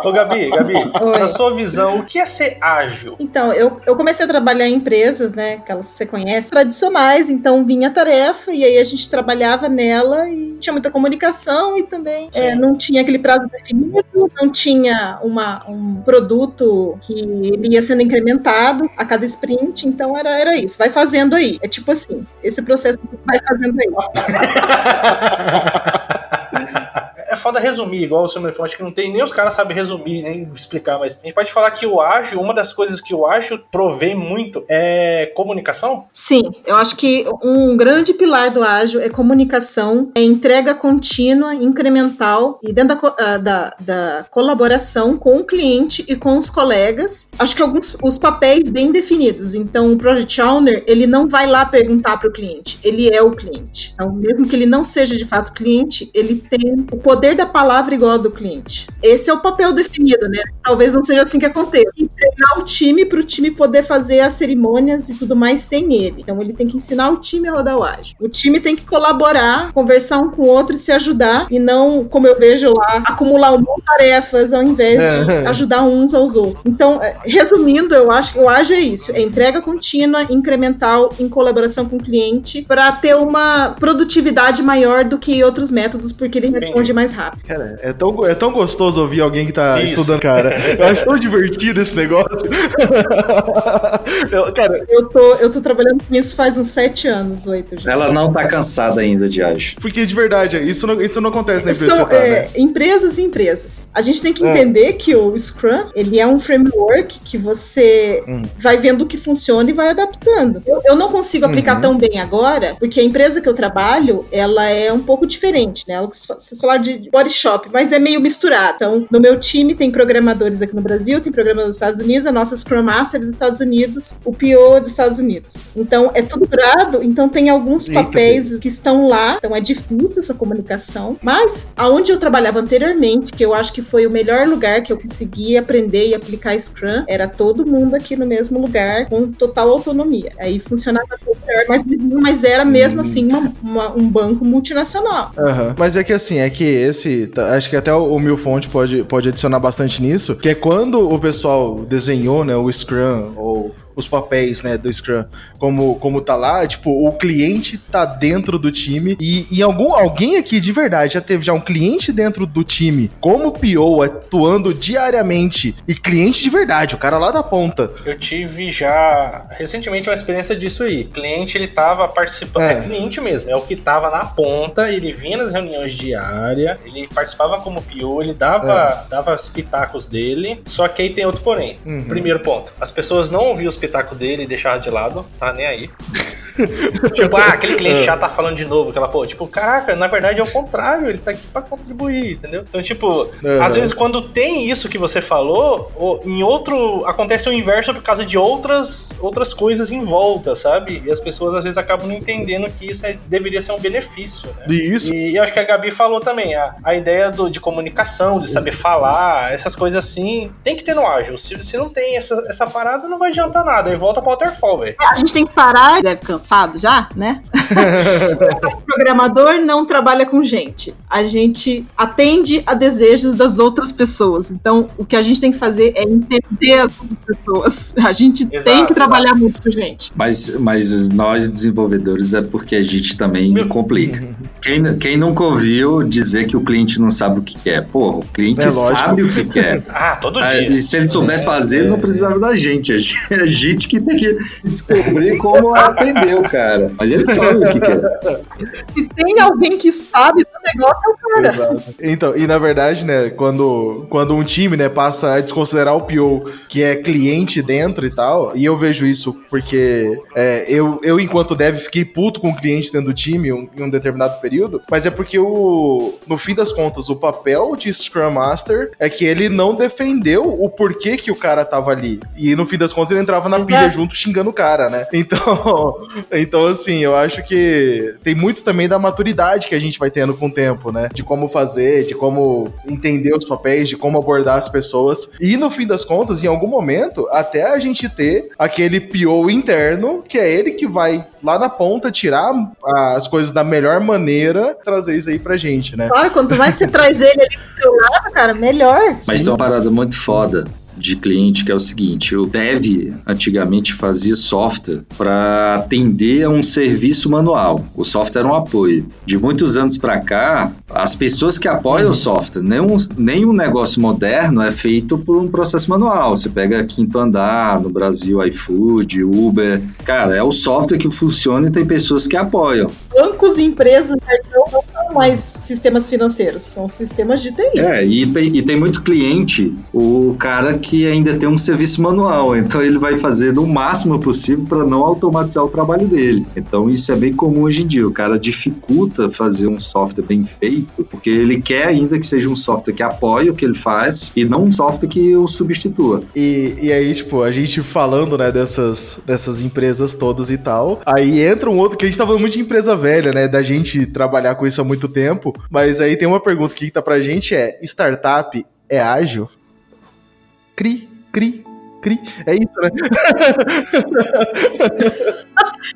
Ô, Gabi, Gabi, na sua visão, o que é ser ágil? Então, eu, eu comecei a trabalhar em empresas, né, aquelas que você conhece, tradicionais, então vinha a tarefa e aí a gente trabalhava nela e tinha muita comunicação e também é, não tinha aquele prazo definido, não tinha uma, um produto que ele ia sendo incrementado a cada sprint, então era, era isso, vai fazendo aí. É tipo assim, esse processo vai fazendo aí. <laughs> É foda resumir, igual o me falou, acho que não tem nem os caras sabem resumir, nem explicar, mas a gente pode falar que o ágil, uma das coisas que o ágil provém muito é comunicação? Sim, eu acho que um grande pilar do ágil é comunicação, é entrega contínua, incremental e dentro da, ah, da- da colaboração com o cliente e com os colegas. Acho que alguns os papéis bem definidos. Então, o Project Owner, ele não vai lá perguntar para o cliente, ele é o cliente. Então, mesmo que ele não seja de fato cliente, ele tem o poder da palavra igual ao do cliente. Esse é o papel definido, né? Talvez não seja assim que aconteça. E treinar o time para o time poder fazer as cerimônias e tudo mais sem ele. Então ele tem que ensinar o time a rodar o ágil. O time tem que colaborar, conversar um com o outro e se ajudar e não, como eu vejo lá, acumular um monte de tarefas ao invés de ajudar uns aos outros. Então, eh, resumindo, eu acho que o ágil é isso: é entrega contínua, incremental, em colaboração com o cliente, para ter uma produtividade maior do que outros métodos, porque ele responde Entendi. mais rápido. Cara, é tão, é tão gostoso ouvir alguém que tá Isso. estudando, cara. Eu acho tão divertido esse negócio. <laughs> Eu- cara, Eu tô, eu tô trabalhando com isso faz uns sete anos, oito já. Ela não tá cansada ainda de ágil. porque de verdade, isso não, isso não acontece na empresa São tá, é, né? empresas e empresas. A gente tem que É. entender que o Scrum ele é um framework que você Hum. vai vendo o que funciona e vai adaptando. Eu, eu não consigo aplicar Uhum. tão bem agora, porque a empresa que eu trabalho ela é um pouco diferente, né? Ela- Vocês falaram de body shop, mas é meio misturado. Então, no meu time tem programadores aqui no Brasil, tem programadores dos Estados Unidos, a nossa Scrum Master é dos Estados Unidos, o PO é dos Estados Unidos. Então, é tudo grado, então tem alguns Eita, papéis que estão lá, então é difícil essa comunicação. Mas aonde eu trabalhava anteriormente, que eu acho que foi o melhor lugar que eu consegui aprender e aplicar Scrum, era todo mundo aqui no mesmo lugar, com total autonomia. Aí funcionava melhor, mas, mas era mesmo assim uma- uma- um banco multinacional. Aham. Mas é que assim, é que esse. tá, Acho que até o, o Mil Fonte pode, pode adicionar bastante nisso. Que é quando o pessoal desenhou, né, o Scrum, ou os papéis, né, do Scrum, como, como tá lá, tipo, o cliente tá dentro do time. E, e algum, alguém aqui de verdade já teve já um cliente dentro do time, como PO, atuando diariamente. E cliente de verdade, o cara lá da ponta. Eu tive já recentemente uma experiência disso aí. O cliente ele tava participando, É. é. cliente mesmo, é o que tava na ponta, ele vinha nas reuniões diárias, ele participava como PO, ele dava, dava os pitacos dele. Só que aí tem outro porém. Uhum. Primeiro ponto, as pessoas não ouviam os pitacos dele e deixavam de lado, tá nem aí. <laughs> tipo, ah, aquele cliente já tá falando de novo, aquela pô, tipo, caraca, na verdade é o contrário, ele tá aqui pra contribuir, entendeu? Então, tipo, Uhum. às vezes quando tem isso que você falou, em outro acontece o inverso por causa de outras outras coisas em volta, sabe? E as pessoas às vezes acabam não entendendo que isso é- deveria ser um benefício, né? Isso. E eu acho que a Gabi falou também, a, a ideia do- de comunicação, de saber falar, essas coisas assim, tem que ter no ágil. Se, se não tem essa, essa parada, não vai adiantar nada. Aí volta pro waterfall, velho. A gente tem que parar, deve cansado já, né? <laughs> o programador não trabalha com gente. A gente atende a desejos das outras pessoas. Então, o que a gente tem que fazer é entender as outras pessoas. A gente tem Exato, que trabalhar muito com gente. Mas, mas nós desenvolvedores é porque a gente também Meu- complica. Quem, quem nunca ouviu dizer que o cliente não sabe o que quer? Porra, o cliente É sabe o que quer. <laughs> Ah, todo Ah, dia. E se ele soubesse fazer, ele não precisava da gente. Gente- <laughs> a gente que tem que descobrir como atender o cara. Mas ele sabe o que quer. Se tem alguém que sabe do negócio, é o cara. Exato. Então, e na verdade, né, quando, quando um time, né, passa a desconsiderar o PO, que é cliente dentro e tal, e eu vejo isso porque é, eu, eu, enquanto dev, fiquei puto com o cliente dentro do time um- em um determinado período, mas é porque o, no fim das contas, o papel de Scrum Master é que ele não defendeu o porquê que o cara tava ali. E no fim das contas, ele entrava na Exato. pilha junto xingando o cara, né? Então, então, assim, eu acho que tem muito também da maturidade que a gente vai tendo com o tempo, né? De como fazer, de como entender os papéis, de como abordar as pessoas. E no fim das contas, em algum momento, até a gente ter aquele PO interno, que é ele que vai lá na ponta tirar as coisas da melhor maneira, trazer isso aí pra gente, né? Claro, quanto mais você <laughs> traz ele ali do seu lado, cara, melhor. Mas tem uma parada muito foda de cliente que é o seguinte: o dev antigamente fazia software para atender a um serviço manual. O software era um apoio. De muitos anos para cá, as pessoas que apoiam o software, nenhum, nenhum negócio moderno é feito por um processo manual. Você pega Quinto Andar, no Brasil, iFood, Uber. Cara, é o software que funciona e tem pessoas que apoiam. Bancos e empresas não são mais sistemas financeiros, são sistemas de TI. É, e tem, e tem muito cliente, o cara que ainda tem um serviço manual, então ele vai fazer no máximo possível para não automatizar o trabalho dele. Então isso é bem comum hoje em dia. O cara dificulta fazer um software bem feito, porque ele quer ainda que seja um software que apoie o que ele faz e não um software que o substitua. E, e aí, tipo, a gente falando, né, dessas, dessas empresas todas e tal, aí entra um outro, que a gente tá falando muito de empresa velha, né, da gente trabalhar com isso há muito tempo, mas aí tem uma pergunta que tá pra gente, é, startup é ágil? Cri, cri, cri. É isso, né? <laughs>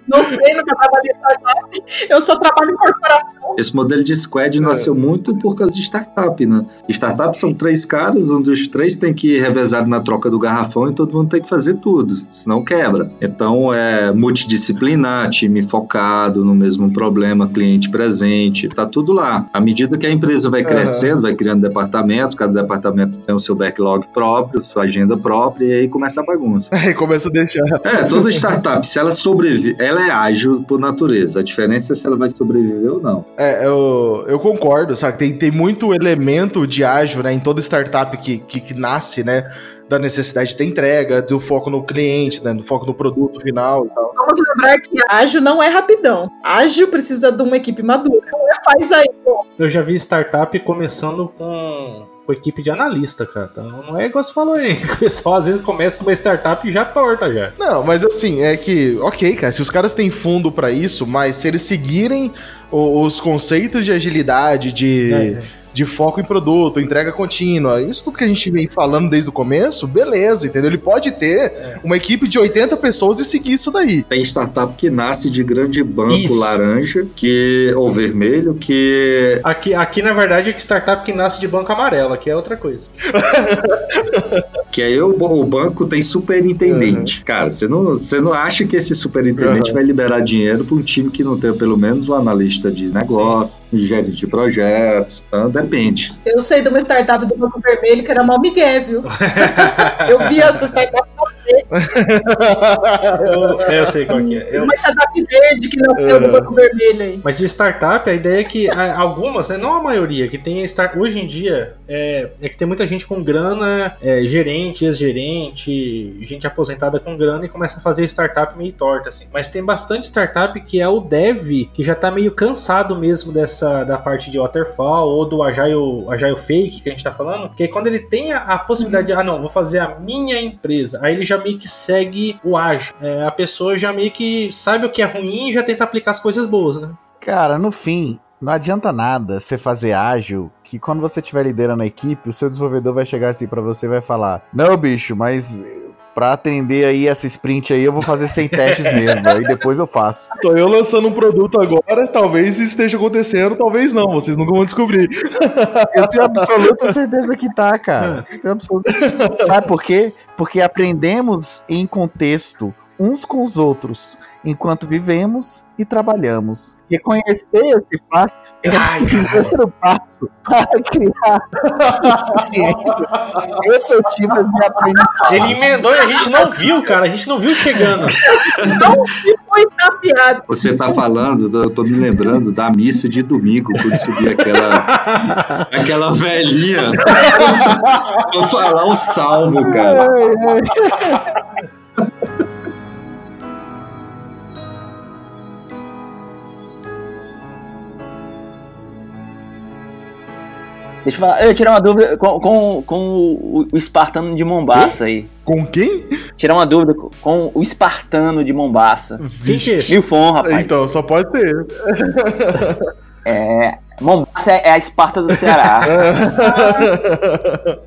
Não sei, nunca trabalhei em startup. Eu só trabalho em corporação. Esse modelo de squad nasceu muito por causa de startup, né? Startup são três caras, um dos três tem que revezar na troca do garrafão e todo mundo tem que fazer tudo, senão quebra. Então é multidisciplinar, time focado no mesmo problema, cliente presente, tá tudo lá. À medida que a empresa vai crescendo, vai criando departamentos, cada departamento tem o seu backlog próprio, sua agenda própria, e aí começa a bagunça. <laughs> Aí começa a deixar. É, toda startup, se ela sobrevive, ela é ágil por natureza. A diferença é se ela vai sobreviver ou não. É, eu, eu concordo, sabe? Tem, tem muito elemento de ágil, né, em toda startup que, que, que nasce, né? Da necessidade de ter entrega, do foco no cliente, né? Do foco no produto final e tal. Vamos lembrar que ágil não é rapidão. Ágil precisa de uma equipe madura. Faz aí, pô. Eu já vi startup começando com, com equipe de analista, cara. Então não é igual você falou aí. <laughs> O pessoal às vezes começa uma startup e já torta já. Não, mas assim, é que, ok, cara, se os caras têm fundo pra isso, mas se eles seguirem os conceitos de agilidade, de, É, de foco em produto, entrega contínua, isso tudo que a gente vem falando desde o começo, beleza, entendeu? Ele pode ter uma equipe de 80 pessoas e seguir isso daí. Tem startup que nasce de grande banco Isso. laranja que, ou vermelho, que Aqui, aqui, na verdade, é que startup que nasce de banco amarelo, aqui é outra coisa. <laughs> Que aí o, o banco tem superintendente. Cara, você não, você não acha que esse superintendente Uhum. vai liberar dinheiro para um time que não tem pelo menos um analista de negócio, um gerente de projetos. Então depende. Eu sei de uma startup do Banco Vermelho que era mal migué, viu? <laughs> Eu vi essa startup, Eu, eu sei qual que é. Eu- uma startup verde que nasceu do Banco Vermelho aí. Mas de startup, a ideia é que algumas, né, não a maioria, que tem start... hoje em dia é, é que tem muita gente com grana, é, gerente, ex-gerente, gente aposentada com grana e começa a fazer startup meio torta, assim. Mas tem bastante startup que é o dev, que já tá meio cansado mesmo dessa da parte de waterfall ou do agile, agile fake que a gente tá falando, porque quando ele tem a, a possibilidade de, ah não, vou fazer a minha empresa, aí ele já meio que segue o ágil. É, a pessoa já meio que sabe o que é ruim e já tenta aplicar as coisas boas, né? Cara, no fim, não adianta nada você fazer ágil, que quando você estiver liderando a equipe, o seu desenvolvedor vai chegar assim pra você e vai falar: Não, bicho, mas pra atender aí essa sprint aí, eu vou fazer sem testes mesmo. Aí depois eu faço. Tô eu lançando um produto agora, talvez isso esteja acontecendo, talvez não, vocês nunca vão descobrir. Eu tenho absoluta certeza que tá, cara. Absoluta... <laughs> Sabe por quê? Porque aprendemos em contexto uns com os outros, enquanto vivemos e trabalhamos. Reconhecer esse fato é Ai, o primeiro passo para criar experiências efetivas de aprendizagem. Ele emendou e a gente não viu, cara. A gente não viu chegando. Foi tapeado. Você tá falando, eu tô me lembrando da missa de domingo, quando subia aquela, aquela velhinha pra falar o salmo, cara. Deixa eu falar, eu ia tirar uma dúvida com, com, com o, o espartano de Mombaça aí. Com quem? Tirar uma dúvida com- com o espartano de Mombaça. Quem que é esse? Milfon, rapaz. Então, só pode ser. É, Mombaça é a Esparta do Ceará. <laughs>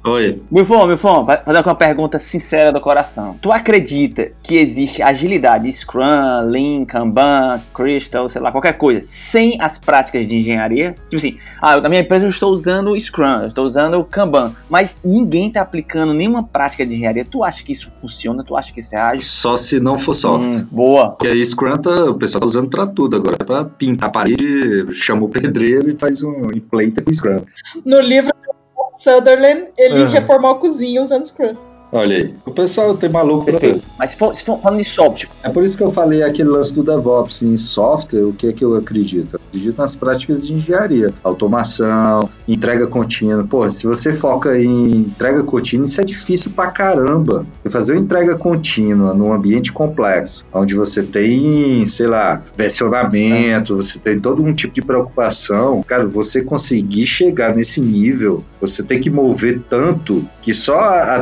Oi. Milfon, Milfon, vai fazer uma pergunta sincera do coração. Tu acredita que existe agilidade, Scrum, Lean, Kanban, Crystal, sei lá, qualquer coisa, sem as práticas de engenharia? Tipo assim, ah, eu- na minha empresa eu estou usando Scrum, eu estou usando Kanban, mas ninguém está aplicando nenhuma prática de engenharia. Tu acha que isso funciona? Tu acha que isso é ágil? Só se não for software. Hum, boa. Porque aí Scrum tá, o pessoal tá usando pra tudo agora. Pra pintar a parede, chama o pedreiro e faz um emplate com Scrum. No livro do Sutherland, ele Uhum. reformou a cozinha usando Scrum. Olha aí. O pessoal tem maluco pra Perfeito. Mas se for, falando de software, É por isso que eu falei aquele lance do DevOps em software, o que é que eu acredito? Eu acredito nas práticas de engenharia, automação, entrega contínua. Pô, se você foca em entrega contínua, isso é difícil pra caramba. Você fazer uma entrega contínua num ambiente complexo, onde você tem, sei lá, versionamento, você tem todo um tipo de preocupação, cara, você conseguir chegar nesse nível, você tem que mover tanto que só a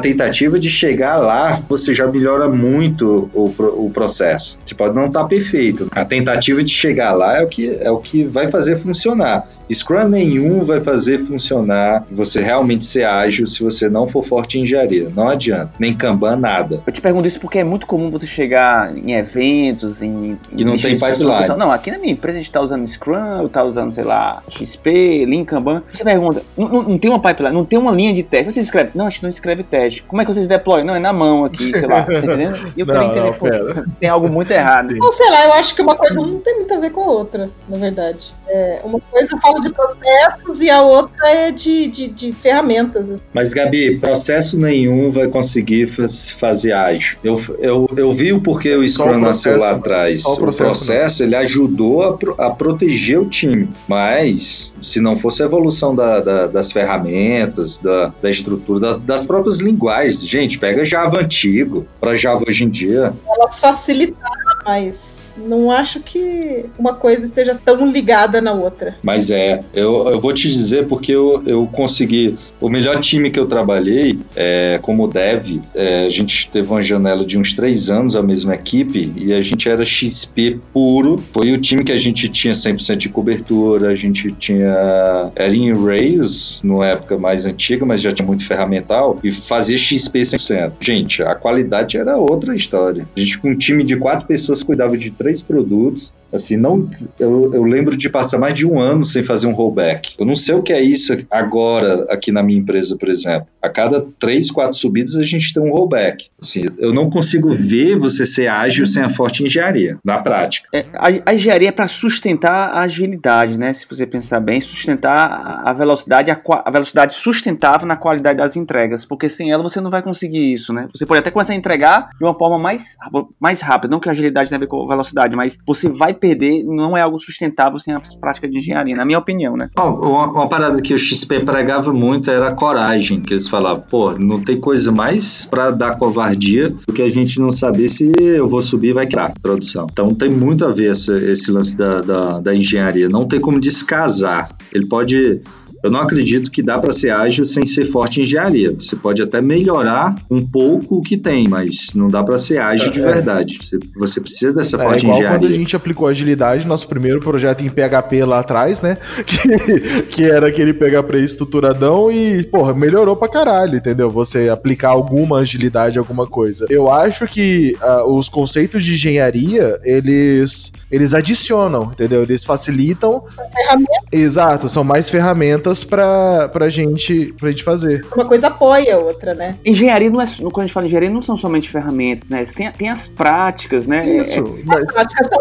a tentativa de chegar lá, você já melhora muito o, o processo. Você pode não estar perfeito. A tentativa de chegar lá é o que, é o que vai fazer funcionar. Scrum nenhum vai fazer funcionar, você realmente ser ágil se você não for forte em engenharia. Não adianta. Nem Kanban, nada. Eu te pergunto isso porque é muito comum você chegar em eventos, em. E não em tem pipeline. Não, aqui na minha empresa a gente tá usando Scrum, ou tá usando, sei lá, XP, Lean, Kanban. Você pergunta, não, não- não tem uma pipeline, não tem uma linha de teste. Você escreve, não, a gente não escreve teste. Como é que vocês deployam? Não, é na mão aqui, sei lá, tá entendendo? E eu <laughs> quero Não, entender, não, tem algo muito errado. Ou sei lá, eu acho que uma coisa não tem muito a ver com a outra, na verdade. É, uma coisa fala de processos e a outra é de, de, de ferramentas. Mas, Gabi, processo nenhum vai conseguir faz- fazer ágil. Eu, eu, eu vi o porquê o Scrum o nasceu processo, lá né? atrás. O o processo, processo, ele ajudou a, pro- a proteger o time. Mas, se não fosse a evolução da- da- das ferramentas, da, da estrutura, da- das próprias linguagens. Gente, pega Java antigo para Java hoje em dia. Elas facilitaram, mas não acho que uma coisa esteja tão ligada na outra. Mas é, eu, eu vou te dizer porque eu, eu consegui. O melhor time que eu trabalhei é, como dev, é, a gente teve uma janela de uns três anos, a mesma equipe, e a gente era XP puro. Foi o time que a gente tinha 100% de cobertura, a gente tinha. Era em Rails, numa época mais antiga, mas já tinha muito ferramental, e fazia XP 100%. Gente, a qualidade era outra história. A gente, com um time de quatro pessoas, cuidava de três produtos. Assim, não, eu, eu lembro de passar mais de um ano sem fazer um rollback. Eu não sei o que é isso agora aqui na minha empresa, por exemplo. A cada três, quatro subidas a gente tem um rollback. Assim, eu não consigo ver você ser ágil sem a forte engenharia, na prática. É, a, a engenharia é para sustentar a agilidade, né? Se você pensar bem, sustentar a- velocidade, a, a velocidade sustentável na qualidade das entregas, porque sem ela você não vai conseguir isso, né? Você pode até começar a entregar de uma forma mais, mais rápida, não que a agilidade tenha a ver com velocidade, mas você vai perder, não é algo sustentável sem a prática de engenharia, na minha opinião, né? Ó, Uma, uma parada que o XP pregava muito era a coragem, que eles falavam, pô, não tem coisa mais pra dar covardia do que a gente não saber se eu vou subir vai criar produção. Então tem muito a ver essa- esse lance da, da, da engenharia. Não tem como descasar. Ele pode. Eu não acredito que dá pra ser ágil sem ser forte em engenharia. Você pode até melhorar um pouco o que tem, mas não dá pra ser ágil de É. verdade. Você, você precisa dessa É forte igual quando a engenharia. gente aplicou agilidade, nosso primeiro projeto em PHP lá atrás, né? <laughs> Que, que era aquele PHP estruturadão e, porra, melhorou pra caralho, entendeu? Você aplicar alguma agilidade, alguma coisa. Eu acho que ah, os conceitos de engenharia, eles, eles adicionam, entendeu? Eles facilitam. Ferramenta, Exato, são mais ferramentas pra, pra, gente, pra gente fazer. uma coisa apoia a outra, né? Engenharia não é, quando a gente fala engenharia, não são somente ferramentas, né? Tem, tem as práticas, né? Isso, É- mas- As práticas são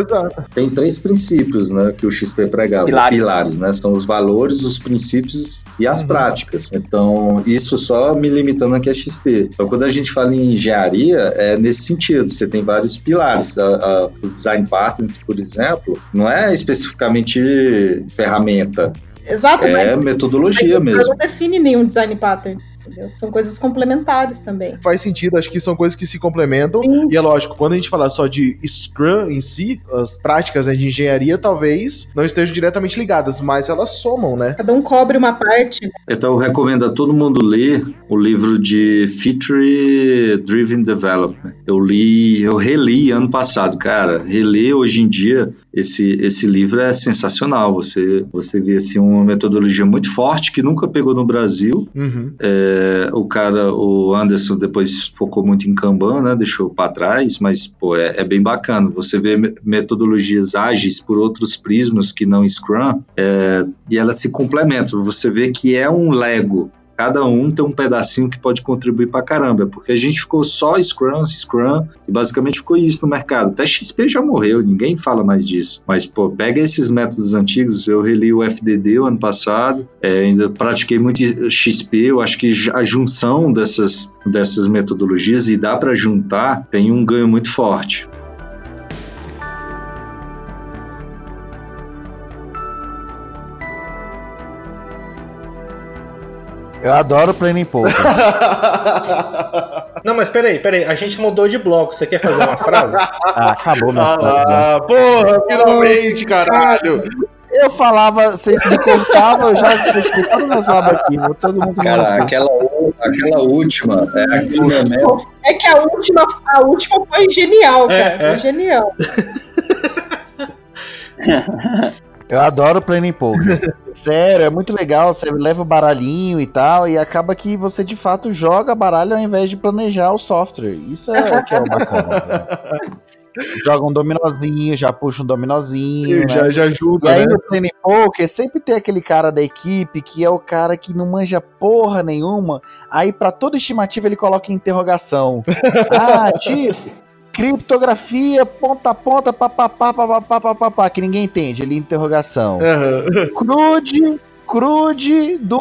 exato. Tem três princípios, né, que o XP pregava. Pilares. né? São os valores, os princípios e as Uhum. práticas. Então, isso só me limitando aqui a XP. Então, quando a gente fala em engenharia, é nesse sentido. Você tem vários pilares. A- a- os design patterns, por exemplo, não é especificamente ferramenta, Exato, mas é metodologia mesmo. não define nenhum design pattern. Entendeu? São coisas complementares também. Faz sentido, acho que são coisas que se complementam. Sim. E é lógico, quando a gente falar só de Scrum em si, as práticas né, de engenharia talvez não estejam diretamente ligadas, mas elas somam, né? Cada um cobre uma parte. né? Então, eu recomendo a todo mundo ler o livro de Feature Driven Development. Eu li, eu reli ano passado, cara. Reler hoje em dia esse, esse livro é sensacional. Você, você vê assim, uma metodologia muito forte que nunca pegou no Brasil. Uhum. É, o cara, o Anderson, depois focou muito em Kanban, né? Deixou para trás, mas pô, é, é bem bacana. Você vê me- metodologias ágeis por outros prismas que não Scrum é, e elas se complementam. Você vê que é um Lego. Cada um tem um pedacinho que pode contribuir pra caramba, porque a gente ficou só Scrum, Scrum, e basicamente ficou isso no mercado. Até XP já morreu, ninguém fala mais disso. Mas, pô, pega esses métodos antigos, eu reli o FDD o ano passado, é, ainda pratiquei muito XP, eu acho que a junção dessas, dessas metodologias, e dá pra juntar, tem um ganho muito forte. Eu adoro Planning Poker. <laughs> Não, mas peraí, peraí. A gente mudou de bloco. Você quer fazer uma frase? Ah, acabou minha frase, né? Ah, porra, finalmente, caralho! Eu falava, vocês me cortavam, eu já fechei todas as abas aqui. vou Todo mundo Cara, aquela, aquela última, é aquele momento. É que a última, a última foi genial, É, cara. é. Foi genial. <laughs> Eu adoro Planning Poker. <laughs> Sério, é muito legal. Você leva o baralhinho e tal, e acaba que você de fato joga baralho ao invés de planejar o software. Isso é que é o bacana. né? <laughs> Joga um dominozinho, já puxa um dominozinho. né? já, já ajuda, E aí né? no Planning Poker sempre tem aquele cara da equipe que é o cara que não manja porra nenhuma. Aí pra toda estimativa ele coloca interrogação. <laughs> ah, tipo, criptografia, ponta a ponta, papapá, papapá, papapá, que ninguém entende. Ele interrogação. Aham. Crude, crude do,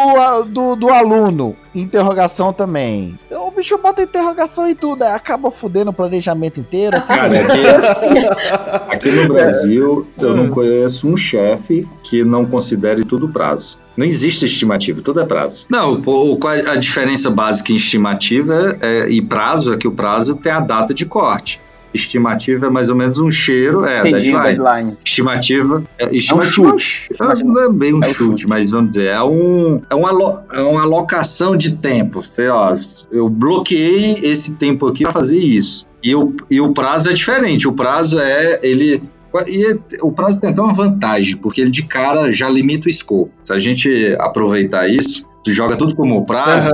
do, do aluno. Interrogação também. Então, o bicho bota interrogação e tudo. aí Acaba fudendo o planejamento inteiro. Assim, Cara, aqui, aqui no Brasil, eu não conheço um chefe que não considere tudo prazo. Não existe estimativa, tudo é prazo. Não, o, é a diferença básica em estimativa é- é- e prazo é que o prazo tem a data de corte. Estimativa é mais ou menos um cheiro, é, Entendi, deadline. deadline. Estimativa. É, estimativa chute. é- não é bem um É um chute, chute. mas vamos dizer, é, um, é, uma, alo- é uma alocação de tempo. Sei lá, eu bloqueei esse tempo aqui para fazer isso. E o, e o prazo é diferente. O prazo é. ele e o prazo tem até uma vantagem, porque ele de cara já limita o scope. Se a gente aproveitar isso, tu joga tudo como prazo,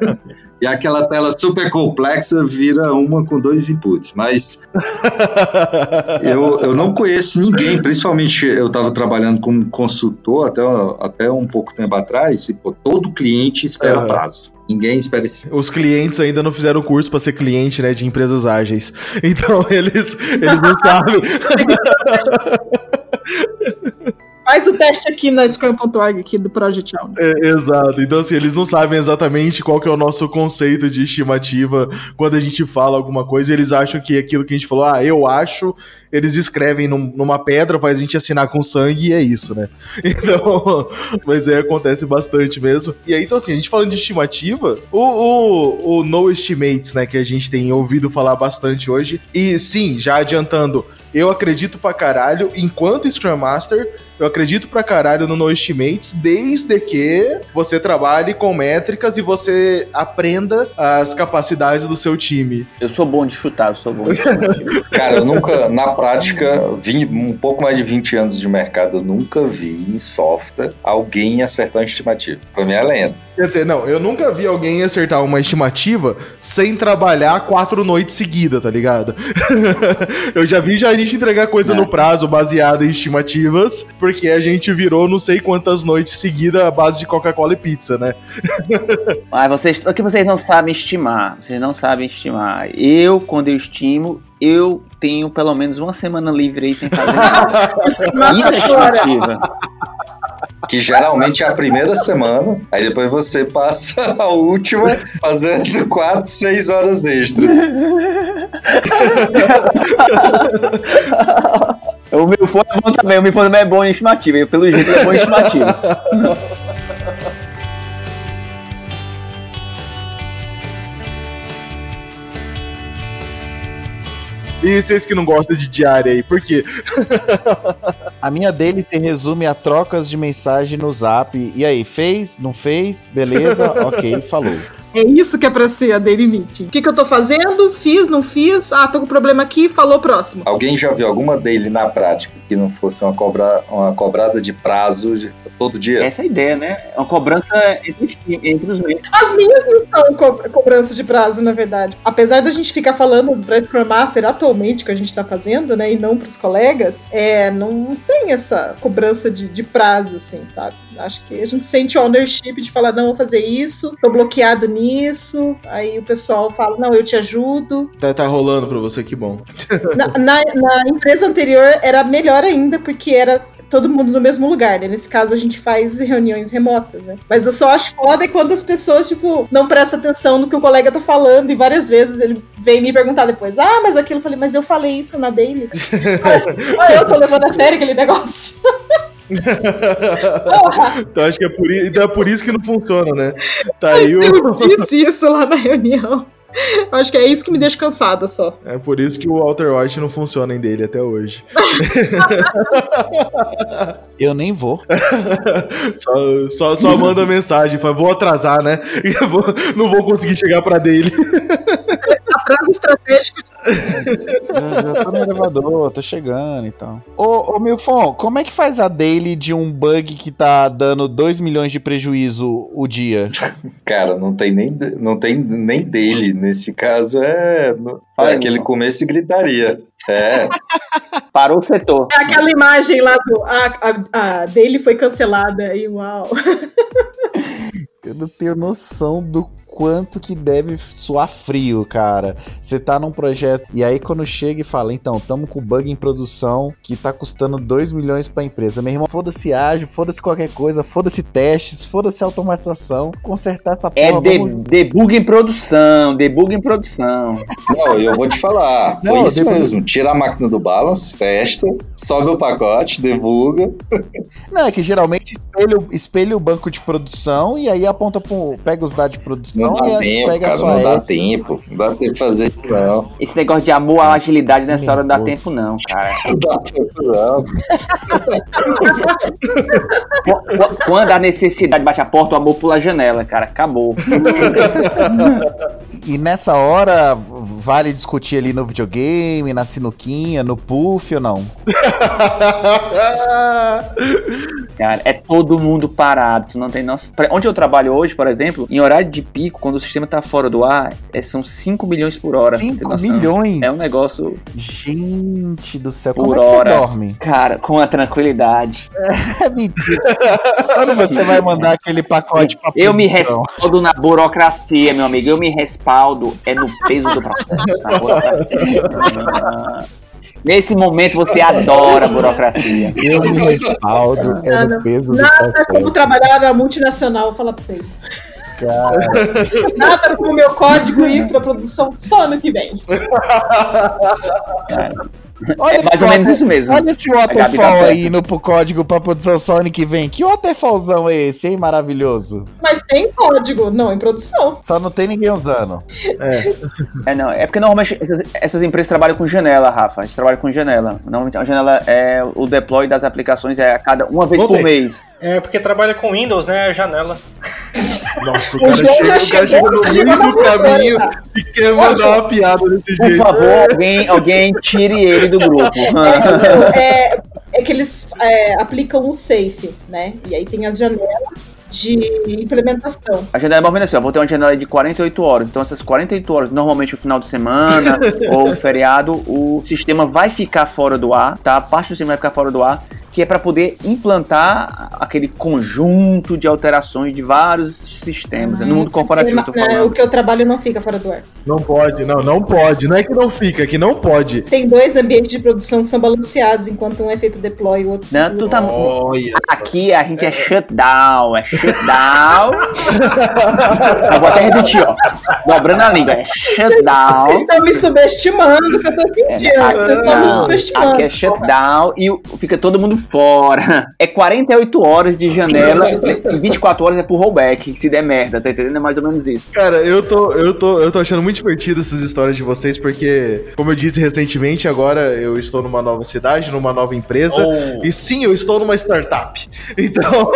<laughs> e aquela tela super complexa vira uma com dois inputs. Mas <laughs> eu, eu não conheço ninguém, principalmente eu estava trabalhando como consultor até, até um pouco tempo atrás, e pô, todo cliente espera Aham. prazo. Ninguém espera esse Os clientes ainda não fizeram curso pra ser cliente, né, de empresas ágeis. <laughs> Então eles, eles não <laughs> sabem. Faz o teste aqui na Scrum.org aqui do Project Owner. É, exato. Então, assim, eles não sabem exatamente qual que é o nosso conceito de estimativa quando a gente fala alguma coisa. Eles acham que aquilo que a gente falou, ah, eu acho, eles escrevem num- numa pedra, faz a gente assinar com sangue e é isso, né? <laughs> Então, mas é, acontece bastante mesmo. E aí, então, assim, a gente falando de estimativa, o, o, o No Estimates, né, que a gente tem ouvido falar bastante hoje. E sim, já adiantando, eu acredito pra caralho, enquanto Scrum Master, eu acredito pra caralho no No Estimates, desde que você trabalhe com métricas e você aprenda as capacidades do seu time. Eu sou bom de chutar, eu sou bom de chutar. <laughs> Cara, eu nunca, na prática, vi um pouco mais de 20 anos de mercado, eu nunca vi em software alguém acertar uma estimativa. Pra mim é lenda. Quer dizer, não, eu nunca vi alguém acertar uma estimativa sem trabalhar quatro noites seguidas, tá ligado? <laughs> eu já vi já a gente entregar coisa É. no prazo baseada em estimativas, porque a gente virou não sei quantas noites seguidas à base de Coca-Cola e pizza, né? <laughs> Mas vocês, o que vocês não sabem estimar? Vocês não sabem estimar. Eu, quando eu estimo, eu tenho pelo menos uma semana livre aí sem fazer <laughs> nada. Isso é estimativa. Que geralmente é a primeira semana, aí depois você passa <laughs> a última fazendo 4, 6 horas extras. <laughs> O meu fone é bom também, o meu fone também é bom em estimativa. Pelo jeito é bom em estimativa. E vocês que não gostam de diária aí, por quê? A minha dele se resume a trocas de mensagem no zap. E aí, fez? Não fez? Beleza? <laughs> ok, falou. É isso que é pra ser a daily meeting. O que, que eu tô fazendo? Fiz, não fiz? Ah, tô com problema aqui, falou próximo. Alguém já viu alguma dele na prática que não fosse uma, cobra, uma cobrada de prazo de- todo dia? Essa é a ideia, né? É uma cobrança entre os, entre os membros. As minhas não são co- cobrança de prazo, na verdade. Apesar da gente ficar falando pra Scrum Master atualmente, que a gente tá fazendo, né, e não pros colegas, é, não tem essa cobrança de, de prazo, assim, sabe? Acho que a gente sente ownership de falar, não, vou fazer isso, tô bloqueado nisso, aí o pessoal fala, não, eu te ajudo. Tá, tá rolando pra você, que bom. <laughs> Na, na- na empresa anterior era melhor ainda, porque era todo mundo no mesmo lugar, né? Nesse caso a gente faz reuniões remotas, né? Mas eu só acho foda é quando as pessoas, tipo, não prestam atenção no que o colega tá falando e várias vezes ele vem me perguntar depois, ah, mas aquilo, eu falei, mas eu falei isso na daily. Mas, <laughs> ah, eu tô levando a sério aquele negócio. <laughs> <laughs> Então acho que é por, i- então é por isso que não funciona, né? Tá aí o. eu disse isso lá na reunião. Eu Acho que é isso que me deixa cansada só. É por isso que o Walter White não funciona em dele até hoje. <laughs> Eu nem vou. <laughs> Só, só, só manda mensagem, fala, vou atrasar, né? Vou- não vou conseguir chegar pra dele. Atraso estratégico. Já, já tô no elevador, tô chegando e tal. Ô, ô Milfon, como é que faz a daily de um bug que tá dando 2 milhões de prejuízo o dia? <laughs> Cara, não tem nem, não tem nem dele. Nesse caso é, é aquele começo e gritaria. É, <laughs> Parou o setor. É aquela imagem lá do. A, a, a dele foi cancelada aí, uau. <laughs> Eu não tenho noção do quanto que deve suar frio, cara. Você tá num projeto e aí quando chega e fala, então, tamo com bug em produção que tá custando 2 milhões pra empresa. Meu irmão, foda-se ágil, foda-se qualquer coisa, foda-se testes, foda-se automatização, consertar essa É porra. de, vamos- debug em produção, debug em produção. não, eu vou te falar. Não, foi isso depois- mesmo. Tira a máquina do balance, testa, sobe o pacote, debuga. Não, é que geralmente espelha, o- espelha o banco de produção e aí aponta pro. pega os dados de produção Não dá aí tempo, pega cara, não dá tempo. Não dá tempo de fazer isso, não. Esse negócio de amor à agilidade nessa hora não dá tempo, não, cara. Não dá tempo, não. Qu- <laughs> qu- Quando a necessidade bate a porta, o amor pula a janela, cara. Acabou. <laughs> E nessa hora vale discutir ali no videogame, na sinuquinha, no puff ou não? Cara, é todo mundo parado. Tu não tem noção. Onde eu trabalho hoje, por exemplo, em horário de pico, quando o sistema tá fora do ar, é- são 5 milhões por hora. tem 5 noção? milhões? É um negócio, Gente do céu, Por como é que hora. você dorme? cara, com a tranquilidade. É <laughs> mentira. Quando você vai mandar aquele pacote pra Eu me respaldo na burocracia, meu amigo. Eu me respaldo é no peso do processo. <laughs> Na burocracia. Nesse momento você adora a burocracia. Eu me respaldo, é no peso do Nada como processo. trabalhar na multinacional, vou falar pra vocês. Cara, Nada como meu código ir pra produção só ano que vem. olha É mais esse ou menos isso mesmo. Olha esse tá waterfall aí no pro código pra produção Sonic vem. Que waterfallzão é esse, hein? Maravilhoso. Mas tem código, não em produção. Só não tem ninguém usando. É, não, é porque normalmente essas, essas empresas trabalham com janela, Rafa. A gente trabalha com janela. Normalmente a janela é o deploy das aplicações é a cada uma vez Voltei. por mês. É porque trabalha com Windows, né? A janela. Nossa, o O cara João chega, já o cara chegou, chega no chegou meio do caminho e quer mandar uma piada desse Por jeito. favor, alguém, alguém tire ele do grupo. <laughs> <laughs> É, é que eles é, aplicam um safe, né? E aí tem as janelas de implementação. A janela é mais ou menos assim, ó, vou ter uma janela de 48 horas. Então, essas 48 horas, normalmente o final de semana <laughs> ou o feriado, o sistema vai ficar fora do ar, tá? A parte do sistema vai ficar fora do ar, que é para poder implantar aquele conjunto de alterações de vários sistemas. é no mundo corporativo, eu tô sistema- né, falando. o que eu trabalho não fica fora do ar. Não pode, não, não pode. Não é que não fica, é que não pode. Tem dois ambientes de produção que são balanceados, enquanto um é feito deploy e o outro Não, tu tá... Olha. Aqui a gente é shutdown, é shutdown. eu vou até repetir, ó. Dobrando a língua, é shutdown. Vocês estão me subestimando, que eu tô sentindo. É, Vocês estão me subestimando. Aqui é shutdown e fica todo mundo fora. É 48 horas de janela <laughs> e 24 horas é pro rollback, se der merda, tá entendendo? É mais ou menos isso. Cara, eu tô, eu, tô, eu tô achando muito divertido essas histórias de vocês, porque, como eu disse recentemente, agora eu estou numa nova cidade, numa nova empresa. Ou E sim, eu estou numa startup. <laughs> Então.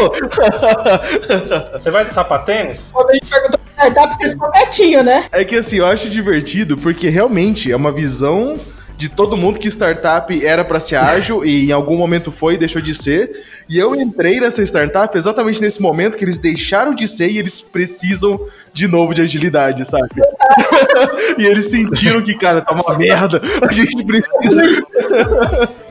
você vai de sapatênis? Quando a gente perguntou pra startup, você ficou quietinho, né? É que assim, eu acho divertido porque realmente é uma visão de todo mundo que startup era pra ser ágil e em algum momento foi e deixou de ser. E eu entrei nessa startup exatamente nesse momento que eles deixaram de ser e eles precisam de novo de agilidade, sabe? <laughs> e eles sentiram que, cara, tá uma merda, a gente precisa. <laughs>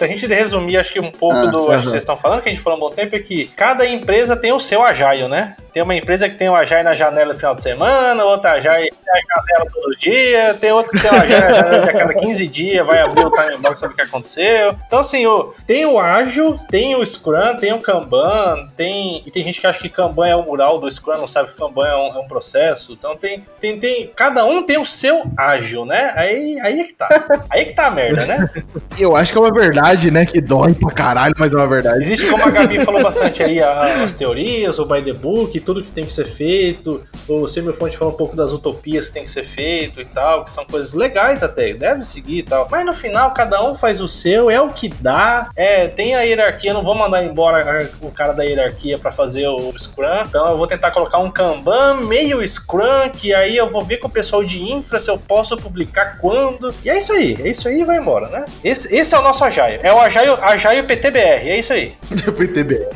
Se a gente resumir, acho que um pouco Ah, do que vocês estão falando, que a gente falou há um bom tempo, é que cada empresa tem o seu Agile, né? Tem uma empresa que tem o Agile na janela no final de semana, outra Agile tem a janela todo dia, tem outra que tem o Agile na janela de a cada 15 dias, vai abrir o time box saber o que aconteceu. Então, assim, o, tem o ágil, tem o Scrum, tem o Kanban, tem. E tem gente que acha que Kanban é o mural do Scrum, não sabe que Kanban é um, é um processo. Então tem, tem, tem. Cada um tem o seu ágil, né? Aí, aí é que tá. Aí é que tá a merda, né? Eu acho que é uma verdade verdade, né? Que dói pra caralho, mas é uma verdade. Existe, como a Gabi falou bastante aí, as teorias, o by the book, tudo que tem que ser feito. O Semifonte falou um pouco das utopias que tem que ser feito e tal, que são coisas legais até, deve seguir e tal. Mas no final, cada um faz o seu, é o que dá. É, tem a hierarquia, não vou mandar embora o cara da hierarquia pra fazer o Scrum. Então eu vou tentar colocar um Kanban, meio Scrum, que aí eu vou ver com o pessoal de infra se eu posso publicar quando. E é isso aí, é isso aí vai embora, né? Esse, esse é o nosso Ajaio. É o Ajaio, Ajaio PTBR, é isso aí. <laughs> PTB.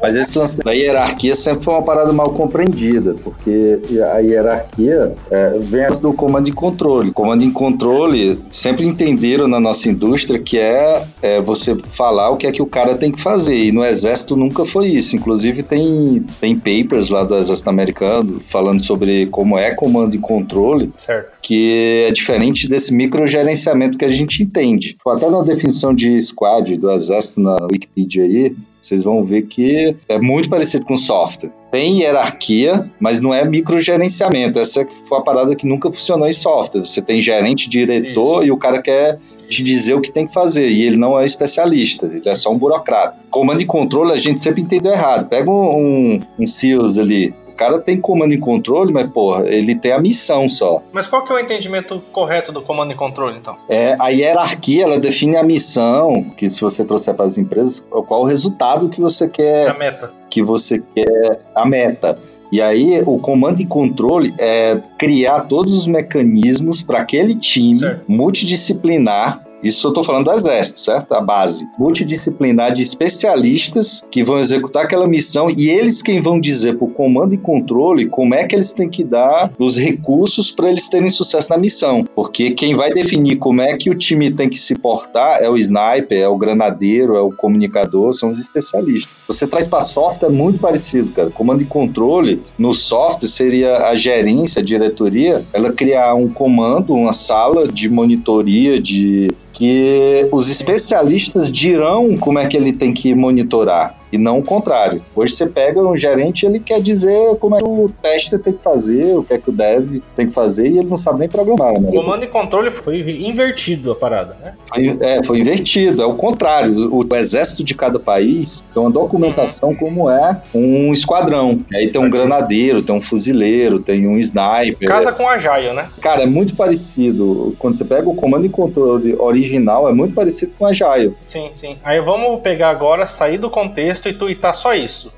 Mas esse lance da hierarquia sempre foi uma parada mal compreendida, porque a hierarquia é, vem antes do comando e controle. Comando e controle sempre entenderam na nossa indústria que é, é você falar o que é que o cara tem que fazer, e no exército nunca foi isso. Inclusive tem, tem papers lá do exército americano falando sobre como é comando e controle, Certo. que é diferente desse microgerenciamento que a gente entende. Até na definição de squad do exército na Wikipedia aí, vocês vão ver que é muito parecido com software. Tem hierarquia, mas não é microgerenciamento. Essa foi a parada que nunca funcionou em software. Você tem gerente, diretor e o cara quer te dizer o que tem que fazer. E ele não é especialista, ele é só um burocrata. Comando e controle a gente sempre entendeu errado. Pega um, um, um ali. O cara tem comando e controle, mas, porra, ele tem a missão só. Mas qual que é o entendimento correto do comando e controle, então? É, a hierarquia, ela define a missão, que se você trouxer para as empresas, qual o resultado que você quer a meta. que você quer a meta. E aí, o comando e controle é criar todos os mecanismos para aquele time Certo. multidisciplinar. Isso eu estou falando do exército, certo? A base. Multidisciplinar de especialistas que vão executar aquela missão e eles quem vão dizer para o comando e controle como é que eles têm que dar os recursos para eles terem sucesso na missão. Porque quem vai definir como é que o time tem que se portar é o sniper, é o granadeiro, é o comunicador, são os especialistas. Você traz para software é muito parecido, cara. Comando e controle no software seria a gerência, a diretoria, ela criar um comando, uma sala de monitoria de que os especialistas dirão como é que ele tem que monitorar e não o contrário. Hoje você pega um gerente, ele quer dizer como é que o teste você tem que fazer, o que é que o dev tem que fazer e ele não sabe nem programar, né? Comando e controle foi invertido a parada, né? Foi, é, foi invertido, é o contrário. O, o exército de cada país tem uma documentação como é um esquadrão. Aí tem um granadeiro, tem um fuzileiro, tem um sniper. Casa com Ajaio, né? Cara, é muito parecido. Quando você pega o comando e controle original, é muito parecido com a Agile. Sim, sim. Aí vamos pegar agora, sair do contexto e tuitar só isso.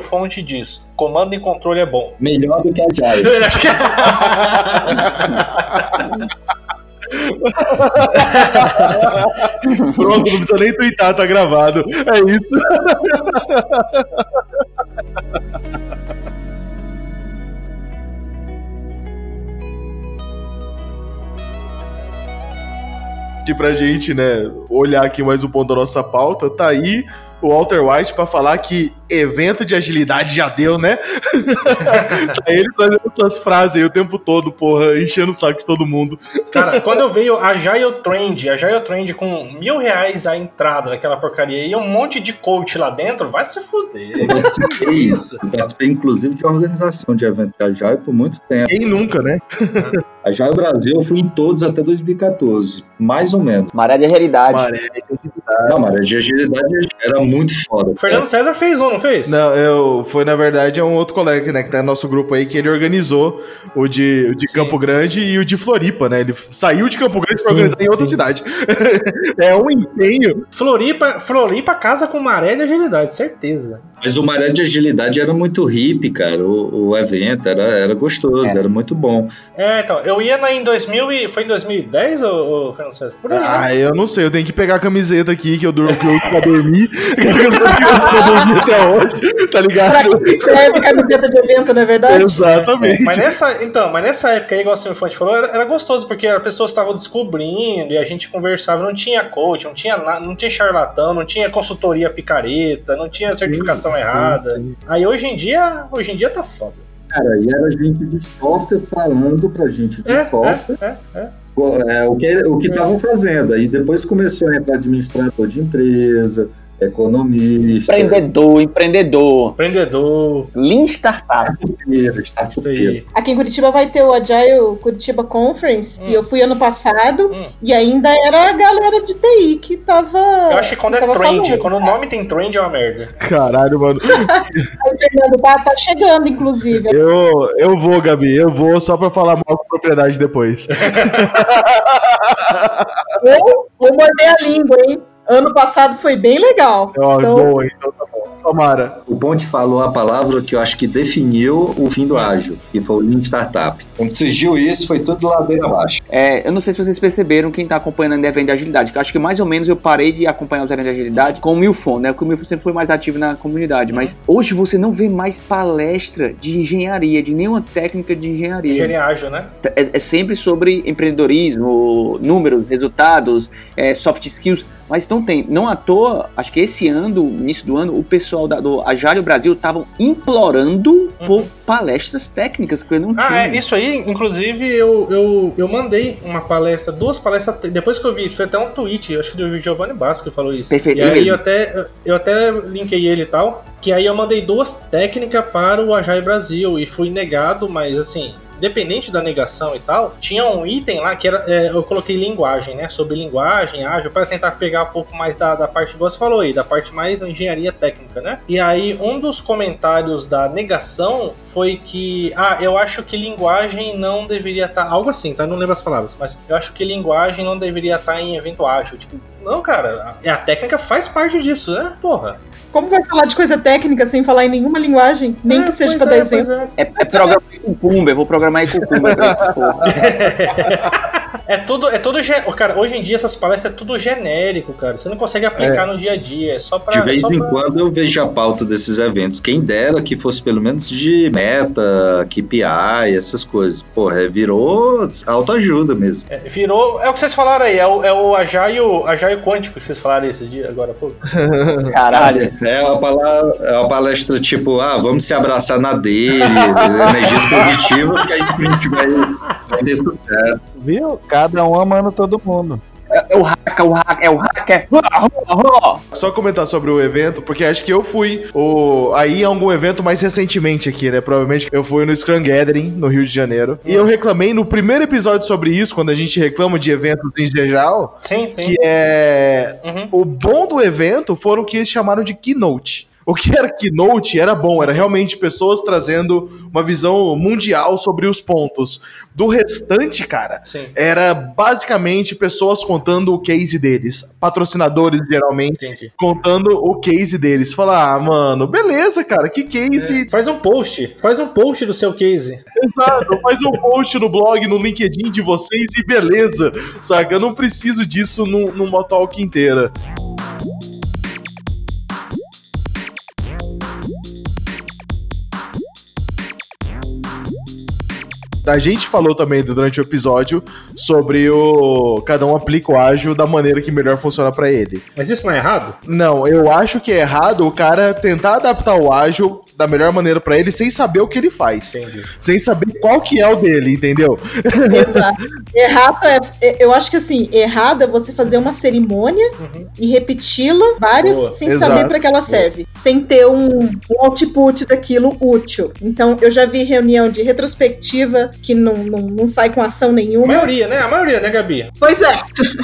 Fonte disso. Comando e controle é bom. Melhor do que a Agile. <laughs> Pronto, não precisa nem twittar, tá gravado. É isso. <laughs> Que pra gente, né, olhar aqui mais um ponto da nossa pauta, tá aí o Walter White pra falar que evento de agilidade já deu, né? <laughs> tá ele fazendo essas frases aí o tempo todo, porra, enchendo o saco de todo mundo. Cara, quando eu veio a Agile Trend, a Agile Trend com mil reais a entrada naquela porcaria e um monte de coach lá dentro, vai se fuder. Eu participei isso. Eu participei, inclusive, de organização de evento de Agile por muito tempo. Quem nunca, né? A Agile Brasil, eu fui em todos até 2014, mais ou menos. Maré de realidade. Maré. Não, mas a de agilidade era muito foda. O Fernando César fez um, não fez? Não, eu, foi na verdade é um outro colega, né, que tá no nosso grupo aí, que ele organizou o de, o de Sim. Campo Grande e o de Floripa, né? Ele saiu de Campo Grande pra Sim, organizar em outra sim. cidade. <laughs> é um empenho. Floripa, Floripa casa com maré de agilidade, certeza. Mas o Maré de Agilidade era muito hippie, cara. O, o evento era, era gostoso, era muito bom. É, então, eu ia na, em 2000 e... Foi em 2010, ô, ô Fernando César? Por aí, né? Ah, eu não sei, eu tenho que pegar a camiseta aqui que eu durmo que eu pra dormir. <laughs> que eu dormir até hoje, <laughs> tá Pra ligado? que serve camiseta de evento, não é verdade? Exatamente. Mas nessa, então, mas nessa época aí, igual a Fonte falou, era, era gostoso, porque as pessoas estavam descobrindo e a gente conversava, não tinha coach, não tinha, não tinha charlatão, não tinha consultoria picareta, não tinha certificação Sim, errada. sim. Aí hoje em dia, hoje em dia tá foda. Cara, e era gente de software falando pra gente de É, software é, é, é. é, o que o que estavam fazendo. Aí depois começou a entrar administrador de empresa, economista, Empreendedor, empreendedor. Empreendedor. Lean Startup. startupeiro, Isso startupeiro. aí. Aqui em Curitiba vai ter o Agile Curitiba Conference, Hum. e eu fui ano passado, Hum. e ainda era a galera de TI que tava. Eu acho que quando é trend, falando. quando o nome tem trend é uma merda. Caralho, mano. <laughs> Aí, Fernando, tá, tá chegando, inclusive. Eu, eu vou, Gabi, eu vou só pra falar mal com propriedade depois. <laughs> Ou, ou morder a língua, hein? Ano passado foi bem legal. Ó, Então- boa, então tá bom. Tomara. O Ponte falou a palavra que eu acho que definiu o fim do ágil, que foi o Lean Startup. Quando surgiu isso, foi tudo ladeira abaixo. É, eu não sei se vocês perceberam quem tá acompanhando o evento de agilidade. que eu acho que mais ou menos eu parei de acompanhar os eventos de agilidade com o Milfon, né? Porque o Milfon sempre foi mais ativo na comunidade. Mas hoje você não vê mais palestra de engenharia, de nenhuma técnica de engenharia. Engenharia ágil, né? É, é sempre sobre empreendedorismo, números, resultados, é, soft skills. Mas então tem, não à toa, acho que esse ano, no início do ano, o pessoal da, do Agile Brasil estavam implorando por palestras técnicas que eu não tinha. Ah, é, isso aí, inclusive, eu, eu, eu mandei uma palestra, duas palestras, depois que eu vi, foi até um tweet, acho que do Giovanni Basco que falou isso. Perfeito, E aí mesmo. eu até, eu até linkei ele e tal, que aí eu mandei duas técnicas para o Agile Brasil e fui negado, mas assim, independente da negação e tal, tinha um item lá que era, é, eu coloquei linguagem, né, sobre linguagem, ágil, para tentar pegar um pouco mais da, da parte que você falou aí, da parte mais engenharia técnica, né? E aí um dos comentários da negação foi que, ah, eu acho que linguagem não deveria estar, algo assim, tá? Não lembro as palavras, mas eu acho que linguagem não deveria estar em evento ágil, tipo, não, cara, a, a técnica faz parte disso, né? Porra. Como vai falar de coisa técnica sem falar em nenhuma linguagem? Nem É, que seja pra dar é, exemplo. pois é. É, é programar em Cucumber, eu vou programar em Cucumber pra. <laughs> É tudo, é tudo, cara, hoje em dia essas palestras é tudo genérico, cara. Você não consegue aplicar no dia a dia, é só pra... De vez só em pra- quando eu vejo a pauta desses eventos. Quem dera que fosse pelo menos de meta, KPI, essas coisas. Porra, é, virou autoajuda mesmo. É, virou, é o que vocês falaram aí, é o, é o Agile, Agile quântico que vocês falaram esse dia, agora há <laughs> pouco. Caralho. É uma, palavra, é uma palestra tipo, ah, vamos se abraçar na dele, energias positivas, que a gente vai, vai ter sucesso. Viu? Cada um amando todo mundo. É, é o hacker, o hacker, é o hacker. Só comentar sobre o evento, porque acho que eu fui o, aí em algum evento mais recentemente aqui, né? Provavelmente eu fui no Scrum Gathering, no Rio de Janeiro. E eu reclamei no primeiro episódio sobre isso, quando a gente reclama de eventos em geral, Sim, sim. que é. Uhum. O bom do evento foram o que eles chamaram de keynote. O que era keynote era bom, era realmente pessoas trazendo uma visão mundial sobre os pontos. Do restante, cara, Sim, era basicamente pessoas contando o case deles. Patrocinadores, geralmente, entendi. contando o case deles. Falar, ah, mano, beleza, cara, que case. Faz um post, faz um post do seu case. Exato, faz um post no blog, no LinkedIn de vocês e beleza, saca? Eu não preciso disso num- numa talk inteira. A gente falou também durante o episódio sobre o. Cada um aplica o ágil da maneira que melhor funciona pra ele. Mas isso não é errado? Não, eu acho que é errado o cara tentar adaptar o ágil da melhor maneira pra ele sem saber o que ele faz. Entendi. Sem saber qual que é o dele, entendeu? Exato. Errado é, é- Eu acho que assim, errado é você fazer uma cerimônia Uhum. e repeti-la várias Boa, sem exato. saber para que ela serve. Sem ter um, um output daquilo útil. Então, eu já vi reunião de retrospectiva que não, não, não sai com ação A nenhuma. maioria, né? A maioria, né, Gabi? Pois é.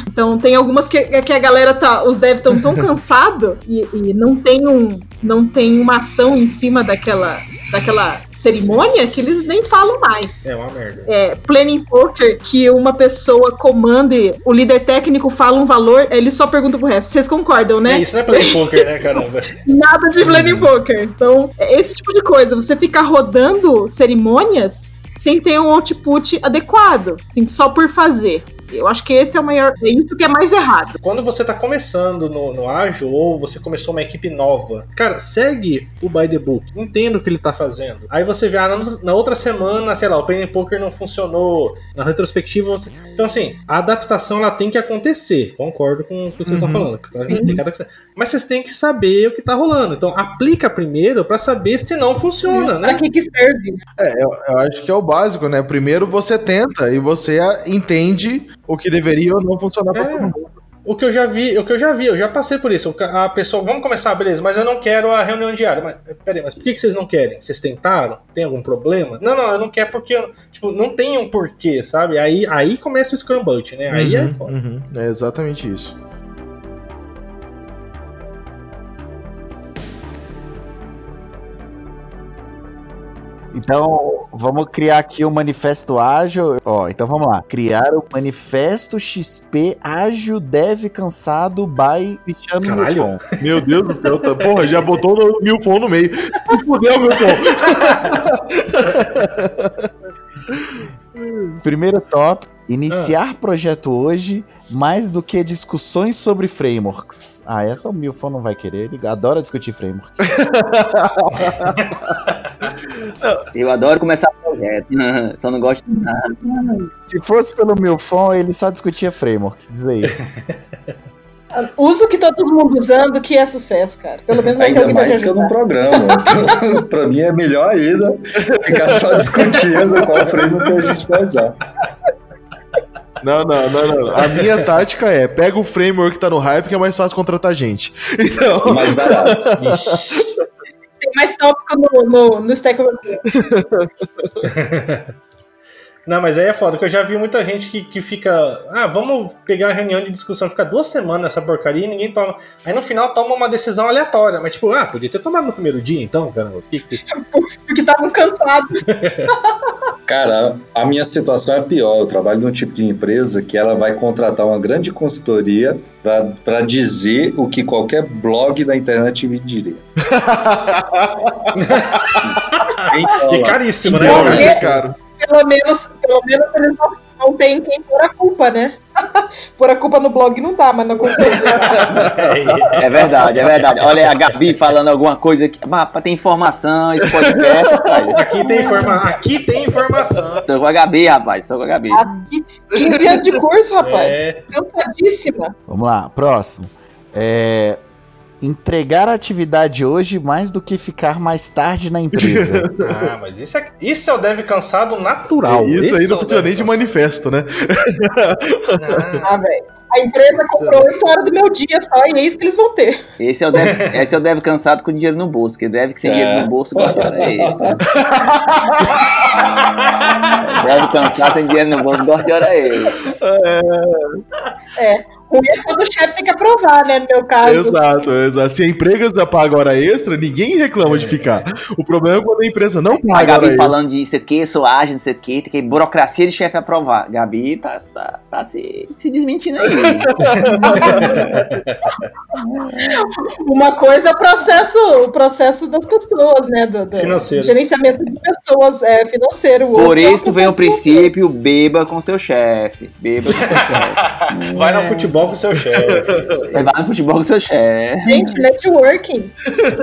Então tem algumas que, que a galera tá. Os devs estão tão <laughs> cansados e, e não tem um. Não tem uma ação em cima daquela, daquela cerimônia que eles nem falam mais. É uma merda. É, planning poker, que uma pessoa comande, o líder técnico fala um valor, ele só pergunta pro resto. Vocês concordam, né? É, isso não é play poker, né, caramba? <laughs> Nada de planning poker. Então, é esse tipo de coisa. Você ficar rodando cerimônias sem ter um output adequado, assim, só por fazer. Eu acho que esse é o maior. É isso que é mais errado. Quando você tá começando no, no ágil ou você começou uma equipe nova, cara, segue o by the book, entenda o que ele tá fazendo. Aí você vê, ah, na, na outra semana, sei lá, o Penny Poker não funcionou, na retrospectiva você. Então, assim, a adaptação ela tem que acontecer. Concordo com o que vocês estão falando. Tem que- Mas vocês têm que saber o que tá rolando. Então, aplica primeiro pra saber se não funciona, Pra né? que que serve? É, eu, eu acho que é o básico, né? Primeiro você tenta e você entende o que deveria ou não funcionar pra É. todo mundo. O que eu já vi, o que eu já vi, eu já passei por isso. O A pessoa, vamos começar, beleza, mas eu não quero a reunião diária. Mas, peraí, mas por que, que vocês não querem? Vocês tentaram? Tem algum problema? Não, não, eu não quero porque, eu- tipo, não tem um porquê, sabe? Aí, aí começa o Scrum né? Aí é Uhum, foda. uhum. É exatamente isso. Então, vamos criar aqui o manifesto ágil. Ó, então vamos lá. Criar o manifesto XP ágil dev cansado by Cristiano Caralho. Milfon. Meu Deus do céu, tá, porra, já botou o Milfon no meio. Se fudeu, Milfon. Primeiro top. Iniciar projeto hoje mais do que discussões sobre frameworks. Ah, essa o Milfon não vai querer. Ele adora discutir framework. <laughs> Eu adoro começar projeto. <laughs> Só não gosto de nada. Se fosse pelo Milfon, ele só discutia framework. Diz aí. <laughs> Usa o que tá todo mundo usando, que é sucesso, cara. Pelo menos vai ter Ainda alguém mais que eu não programo. Então, pra mim é melhor ainda ficar só discutindo qual framework a gente vai usar. Não, não, não, não. A minha tática é: pega o framework que tá no hype, que é mais fácil contratar gente. Então. Mais barato. Tem mais tópico no, no, no Stack Overflow. <laughs> Não, mas aí é foda, que eu já vi muita gente que, que fica. Ah, vamos pegar a reunião de discussão, fica duas semanas nessa porcaria e ninguém toma. Aí no final toma uma decisão aleatória. Mas tipo, ah, podia ter tomado no primeiro dia então, caramba. O que que você- <laughs> Porque estavam cansados. <laughs> Cara, a minha situação é pior. Eu trabalho num tipo de empresa que ela vai contratar uma grande consultoria para dizer o que qualquer blog da internet me diria. <laughs> Então, Que lá. caríssimo, né? Então, Caríssimo. esse- cara. Pelo menos, pelo menos eles não, não tem quem pôr a culpa, né? <laughs> pôr a culpa no blog não dá, mas na consultoria. É verdade, é verdade. Olha aí a Gabi falando alguma coisa aqui. Mas pra ter informação, esse podcast, rapaz. Aqui tem, informa... Aqui tem informação. Tô com a Gabi, rapaz. Tô com a Gabi. Aqui, 15 anos de curso, rapaz. É. Cansadíssima. Vamos lá, próximo. É, entregar a atividade hoje mais do que ficar mais tarde na empresa. <laughs> Ah, mas isso é, isso é o dev cansado natural. Isso Esse aí é não o precisa nem de manifesto, né? Não. Ah, velho. A empresa Isso. comprou 8 horas do meu dia só e é isso que eles vão ter. Esse é o deve, <laughs> esse é o deve cansado com dinheiro no bolso, que deve que sem É. dinheiro no bolso gosta de hora é esse. <laughs> deve cansado sem dinheiro no bolso gosta de hora é esse. É. Ruim é quando o chefe tem que aprovar, né? No meu caso. Exato, exato. Se a empresa paga hora extra, ninguém reclama de ficar. O problema é quando a empresa não A paga hora Gabi extra. falando disso aqui, sou ágil, não sei o que, tem que burocracia de chefe aprovar. Gabi tá, tá, tá se, se desmentindo aí. <laughs> Uma coisa é o processo, o processo das pessoas, né? Do, do Financeiro. Gerenciamento de pessoas é, financeiro. O Por é isso vem o princípio, beba com seu chefe. Beba com seu chefe. <laughs> Vai no futebol com seu chefe. <laughs> Vai no futebol com seu chefe. Gente, networking.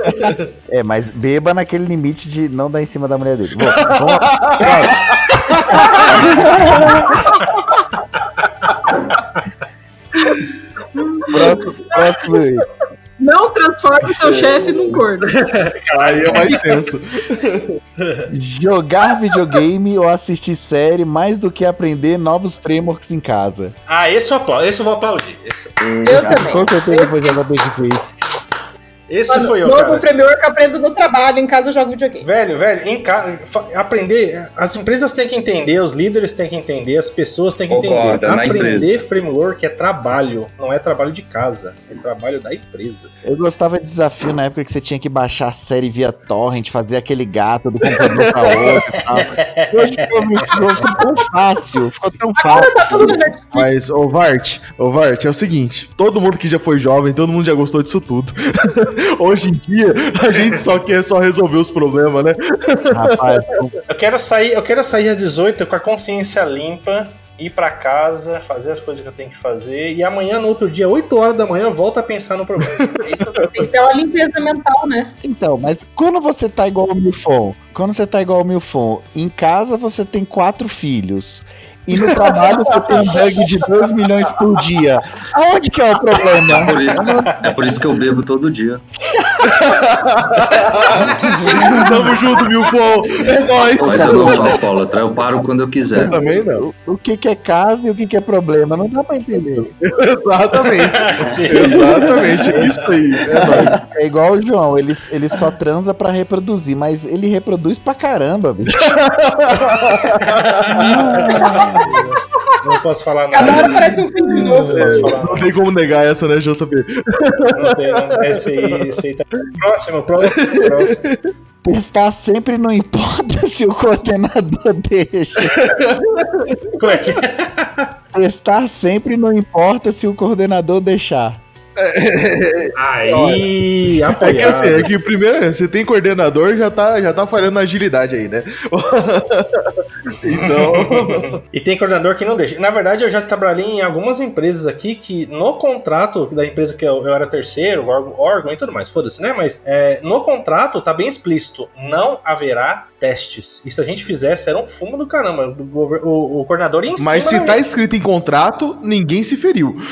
<laughs> é, mas beba naquele limite de não dar em cima da mulher dele. Bom, vamos lá. Próximo, próximo aí. Não transforme seu chefe num corno. <laughs> Aí é mais tenso. Jogar videogame ou assistir série mais do que aprender novos frameworks em casa. Ah, esse eu aplaudo. Esse eu vou aplaudir. Esse, Eu também. Com certeza foi JP que fez. Esse Mano, foi eu, novo cara. framework eu aprendo no trabalho, em casa eu jogo videogame. Velho, velho, em casa, aprender, as empresas têm que entender, os líderes têm que entender, as pessoas têm que Concordo, entender. é na Aprender empresa. framework é trabalho, não é trabalho de casa, é trabalho da empresa. Eu gostava de desafio na época que você tinha que baixar a série via torrent, fazer aquele gato do computador pra outro e tal. <laughs> Hoje ficou, ficou- ficou tão fácil, ficou tão fácil. Tá Netflix. Mas, ô Vart, ô Vart, é o seguinte: todo mundo que já foi jovem, todo mundo já gostou disso tudo. <laughs> Hoje em dia, a gente só <laughs> quer só resolver os problemas, né? Rapaz, <laughs> Eu quero sair, eu quero sair às 18 com a consciência limpa, ir pra casa, fazer as coisas que eu tenho que fazer e amanhã no outro dia, 8 horas da manhã, eu volto a pensar no problema. É Tem que ter uma limpeza mental, né? Então, mas quando você tá igual ao Milfon, quando você tá igual ao Milfon, em casa você tem quatro filhos. E no trabalho você tem um bug de 2 milhões por dia. Aonde que é o problema? É por isso, é por isso que eu bebo todo dia. <laughs> Tamo junto, Milfon. É nóis. Mas eu não sou alcoólatra, eu paro quando eu quiser. Também não. O que, que é casa e o que, que é problema? Não dá pra entender. Exatamente. <laughs> Exatamente. É isso aí. É. É igual o João, ele, ele só transa pra reproduzir, mas ele reproduz pra caramba, bicho. <laughs> Não posso falar Cada nada. hora parece um filme novo. Não posso falar Não tem como negar essa, né, JP? Não tem, não. Esse aí, esse aí tá. Próximo, próximo, próximo. Testar sempre não importa se o coordenador deixa. Como é que é? Testar sempre não importa se o coordenador deixar. Aí, É que apoiado. assim, é que primeiro, você tem coordenador, já tá, já tá falhando na agilidade aí, né? <laughs> então. E tem coordenador que não deixa. Na verdade, eu já trabalhei em algumas empresas aqui que no contrato da empresa que eu, eu era terceiro, órgão, órgão e tudo mais, foda-se, né? Mas é, no contrato tá bem explícito: não haverá testes. E se a gente fizesse, era um fumo do caramba. O, o- o coordenador em Mas se tá escrito em contrato, ninguém se feriu. <laughs>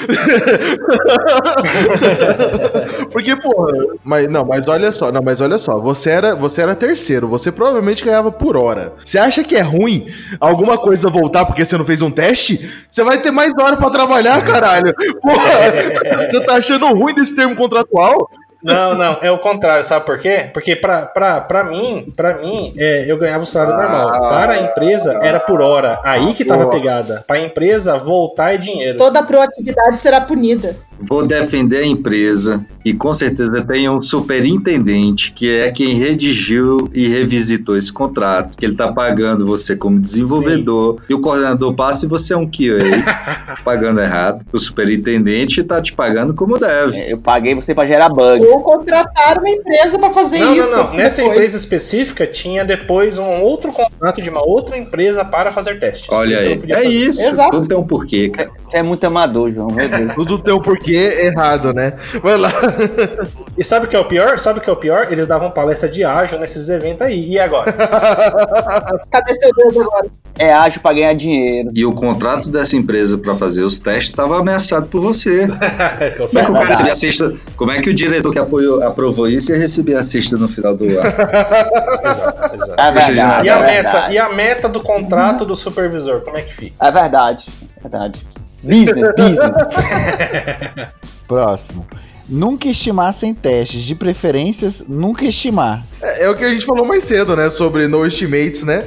Porque, porra. Mas, não, mas olha só, não, mas olha só, você era, você era terceiro, você provavelmente ganhava por hora. Você acha que é ruim alguma coisa voltar porque você não fez um teste? Você vai ter mais hora pra trabalhar, caralho. Porra, <laughs> você tá achando ruim desse termo contratual? Não, não, é o contrário, sabe por quê? Porque pra, pra, pra mim, pra mim, é, eu ganhava o salário normal. Para a empresa, era por hora. Aí que tava a Boa. pegada. Pra empresa, voltar é dinheiro. Toda proatividade será punida. Vou defender a empresa e com certeza tem um superintendente que é quem redigiu e revisitou esse contrato, que ele tá pagando você como desenvolvedor e o coordenador passa e você é um QA <laughs> pagando errado. O superintendente tá te pagando como deve. É, Eu paguei você pra gerar bug. Ou contratar uma empresa pra fazer Não, isso. não, não. Nessa depois. empresa específica tinha depois um outro contrato de uma outra empresa para fazer testes. Olha aí. É fazer. isso. Exato. Tudo tem um porquê, cara. Você é muito amador, João. Meu Deus. <laughs> Tudo tem um porquê errado, né? Vai lá. E sabe o que é o pior? Sabe o que é o pior? Eles davam palestra de ágil nesses eventos aí. E agora? <laughs> Cadê seu dedo agora? É ágil pra ganhar dinheiro. E o contrato dessa empresa para fazer os testes estava ameaçado por você. <laughs> Como é que o cara recebia a cesta? Como é que o diretor que apoiou, aprovou isso ia receber a cesta no final do ano? <laughs> exato, exato. É verdade. E a, é meta, verdade. e a meta do contrato do supervisor, como é que fica? É verdade. É verdade. Business, business. <laughs> Próximo. Nunca estimar sem testes, de preferências, nunca estimar. É, é o que a gente falou mais cedo, né? Sobre no estimates, né?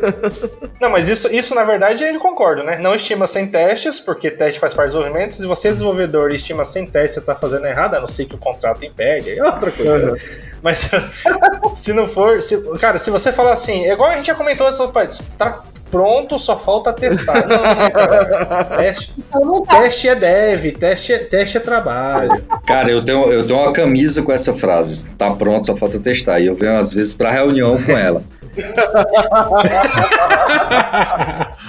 <laughs> Não, mas isso, isso na verdade ele concorda, né? Não estima sem testes, porque teste faz parte do desenvolvimento. Se você é desenvolvedor e estima sem teste, você tá fazendo errado, a não ser que o contrato impede, aí é outra coisa. né? Mas <laughs> se não for. se- cara, se você falar assim, é igual a gente já comentou antes, tá pronto, só falta testar. Não, não, cara. <laughs> Teste, Então teste é dev, teste é, teste é trabalho. Cara, eu tenho, eu tenho uma camisa com essa frase. Tá pronto, só falta testar. E eu venho às vezes pra reunião com ela. <laughs>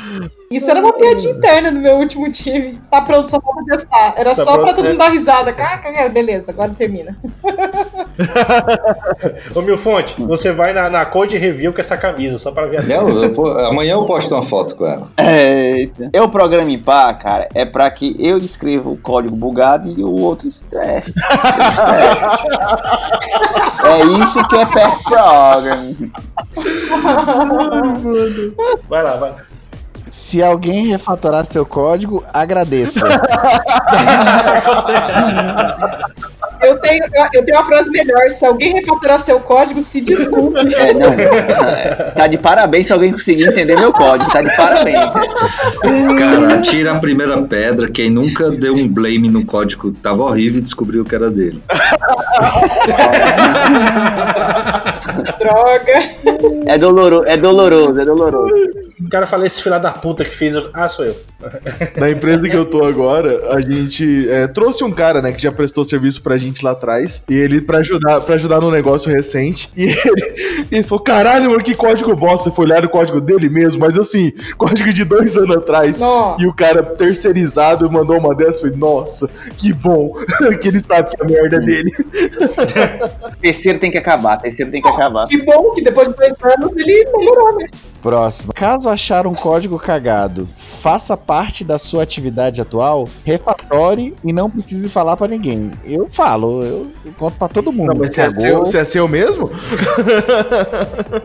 Isso era uma piadinha interna no meu último time. Tá pronto, só falta testar. Era Tá só pra pronto, todo né? mundo dar risada. Beleza, agora termina. <laughs> Ô Milfonte, você vai na, na Code Review com essa camisa, só pra ver a Eu- eu vou- amanhã eu posto uma foto com ela. Eita. Eu programa em pá, cara, é pra que eu descreva o código bugado e o outro teste. <laughs> é isso que é pair programming. Vai lá, vai. Se alguém refatorar seu código, agradeça. <laughs> Eu tenho, eu, tenho uma frase melhor. Se alguém refatorar seu código, se desculpe. É, não, é, tá de parabéns se alguém conseguir entender meu código. Tá de parabéns. Cara, tira a primeira pedra. Quem nunca deu um blame no código que tava horrível e descobriu que era dele. <laughs> Droga. É doloroso, é doloroso, é doloroso. O cara fala esse filho da puta que fez. o- Ah, sou eu. Na empresa que eu tô agora, a gente é, trouxe um cara, né, que já prestou serviço pra gente lá atrás, e ele, pra ajudar, pra ajudar no negócio recente, e <laughs> ele, ele falou, caralho, mano, que código bosta, foi olhar o código dele mesmo, mas assim, código de dois anos atrás, Nossa. e o cara terceirizado mandou uma dessas, falei, nossa, que bom, <laughs> que ele sabe que a merda é dele. <laughs> Terceiro tem que acabar, terceiro tem que acabar. Que bom que depois de dois anos ele melhorou, né? Próximo. Caso achar um código cagado, faça parte da sua atividade atual, refatore e não precise falar pra ninguém. Eu falo, eu, eu conto pra todo mundo. Não, mas você é, seu, você é seu mesmo?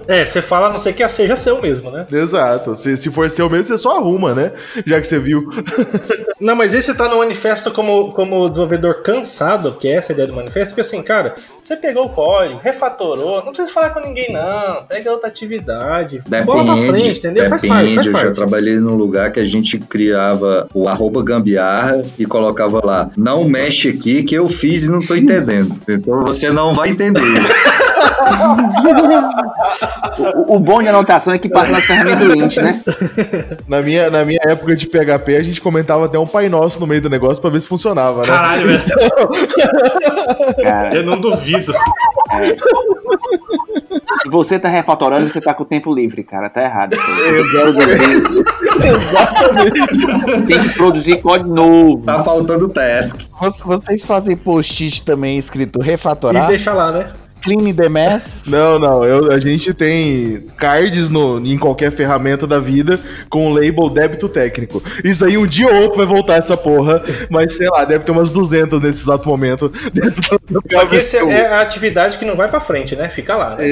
É, você fala a não sei que seja seu mesmo, né? Exato. Se, se for seu mesmo, você só arruma, né? Já que você viu. <laughs> Não, mas esse tá no manifesto como, como desenvolvedor cansado, porque essa é a ideia do manifesto, porque assim, cara, você pegou o código, refatorou, não precisa falar com ninguém, não. Pega outra atividade. bola pra frente, entendeu? faz parte, faz eu já parte. trabalhei num lugar que a gente criava o arroba gambiarra e colocava lá, não mexe aqui que eu fiz e não tô entendendo. Então você não vai entender. <laughs> O, o bom de anotação é que passa nas ferramentas do Lynch, né? Na minha, na minha época de PHP, a gente comentava até um Pai Nosso no meio do negócio pra ver se funcionava, né? Caralho, velho. Cara, Eu não duvido. Se <laughs> você tá refatorando, você tá com o tempo livre, cara. Tá errado. Tem que produzir código novo. Tá faltando task. Vo- Vocês fazem post-it também escrito E refatorar? deixa lá, né? Clean the mess? <laughs> Não, não, eu- a gente tem cards no, em qualquer ferramenta da vida com o label débito técnico. Isso aí um dia ou outro vai voltar essa porra, mas sei lá, deve ter umas 200 nesse exato momento. <laughs> dentro do Só que esse ferramenta. é a atividade que não vai pra frente, né? Fica lá. Né?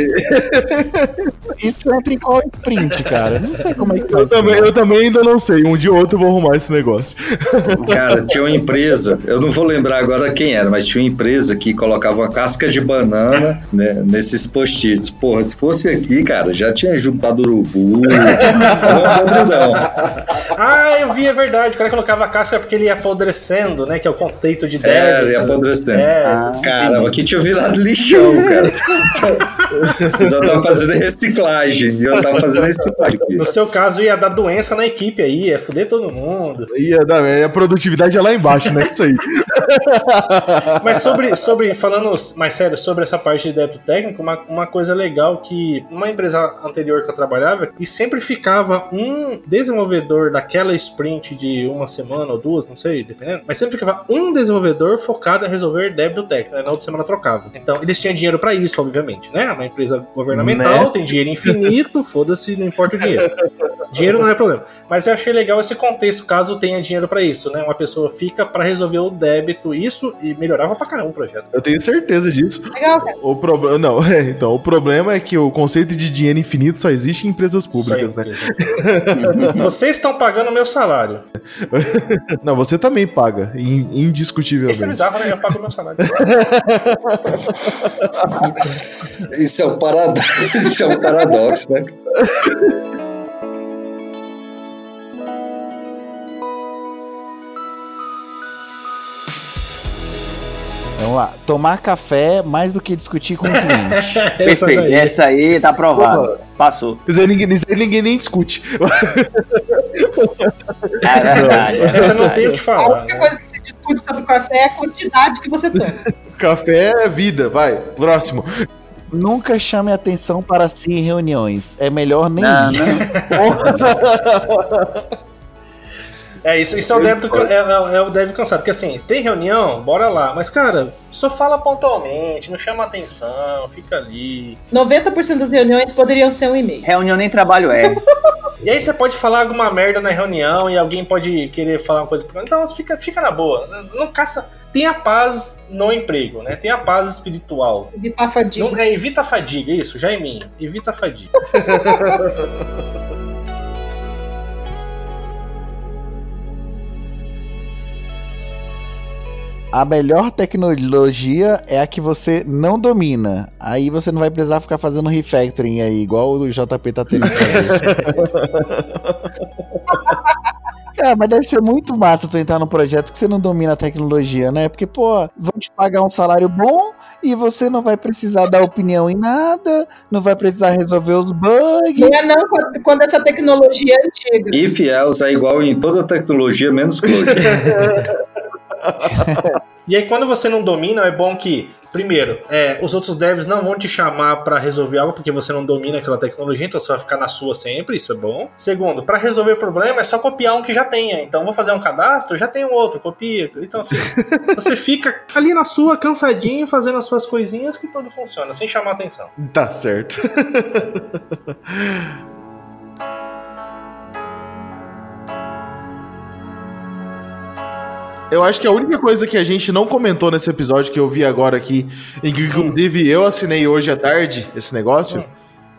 Isso entra em qual sprint, cara? Não sei como é que vai. Eu também, eu também ainda não sei, um dia ou outro eu vou arrumar esse negócio. <laughs> Cara, tinha uma empresa, eu não vou lembrar agora quem era, mas tinha uma empresa que colocava uma casca de banana né, nesses post-its. Porra, se fosse aqui, cara, já tinha juntado urubu. não. <laughs> Ah, eu vi, é verdade. O cara colocava a casca porque ele ia apodrecendo, né? Que é o conceito de É, débito. ia apodrecendo. É, Ah, Caramba, aqui tinha virado lixão, cara. Eu <laughs> já tava fazendo reciclagem. Eu tava fazendo reciclagem aqui. No seu caso, ia dar doença na equipe aí, ia fuder todo mundo. Ia dar, é, a produtividade é lá embaixo, né? Isso aí. Mas sobre, sobre, falando mais sério, sobre essa parte de débito técnico, uma, uma coisa legal que uma empresa anterior que eu trabalhava, e sempre ficava um desenvolvedor daquela sprint de uma semana ou duas, não sei, dependendo, mas sempre ficava um desenvolvedor focado em resolver débito técnico, né? na outra semana trocava. Então, eles tinham dinheiro pra isso, obviamente, né? Uma empresa governamental Né? tem dinheiro infinito, foda-se, não importa o dinheiro. Dinheiro não é problema. Mas eu achei legal esse contexto, caso tenha dinheiro pra isso, né? Uma pessoa fica pra resolver o débito, isso, e melhorava pra caramba o projeto. Eu tenho certeza disso. Legal, cara. O problema. Não, <laughs> é, então, o problema é que o conceito de dinheiro infinito só existe em empresas públicas, né? <laughs> Vocês estão pagando o meu salário. <laughs> Não, você também paga, in- indiscutivelmente. Esse é bizarro, né? Eu pago o meu salário. Isso é um paradoxo, isso é um paradoxo, né? Vamos lá. Tomar café mais do que discutir com o cliente. <laughs> Essa Perfeito. daí. Essa aí tá aprovado. Passou. Isso aí ninguém, isso aí ninguém nem discute. É verdade. é Essa não tem o que A falar. única né? coisa que se discute sobre café é a quantidade que você toma. <laughs> Café é vida, vai. Próximo. Nunca chame atenção para si em reuniões. É melhor nem Não, ir. não. <laughs> É isso, isso é o débito, é, é- é o débito cansado. Porque assim, tem reunião, bora lá. Mas, cara, só fala pontualmente, não chama atenção, fica ali. 90% das reuniões poderiam ser um e-mail. Reunião nem trabalho é. <laughs> E aí você pode falar alguma merda na reunião e alguém pode querer falar uma coisa. pra- Então fica, fica na boa. Não caça. Tenha paz no emprego, né? Tenha paz espiritual. Evitar a fadiga. Não, é, evita a fadiga, isso, Jaiminho. Evita a fadiga. <laughs> A melhor tecnologia é a que você não domina. Aí você não vai precisar ficar fazendo refactoring aí, igual o JP tá tendo que fazer. <laughs> Cara, mas deve ser muito massa tu entrar num projeto que você não domina a tecnologia, né? Porque, pô, vão te pagar um salário bom e você não vai precisar dar opinião em nada, não vai precisar resolver os bugs. Não é não quando- essa tecnologia é antiga. If else é igual em toda tecnologia, menos closure. <laughs> E aí, quando você não domina, é bom que, primeiro, é, os outros devs não vão te chamar pra resolver algo porque você não domina aquela tecnologia, então você vai ficar na sua sempre, isso é bom. Segundo, pra resolver problema é só copiar um que já tenha. Então, vou fazer um cadastro, já tem um outro, copia. Então, assim, <laughs> você fica ali na sua, cansadinho, fazendo as suas coisinhas que tudo funciona, sem chamar atenção. Tá certo. <laughs> Eu acho que a única coisa que a gente não comentou nesse episódio que eu vi agora aqui, em que inclusive eu assinei hoje à tarde esse negócio,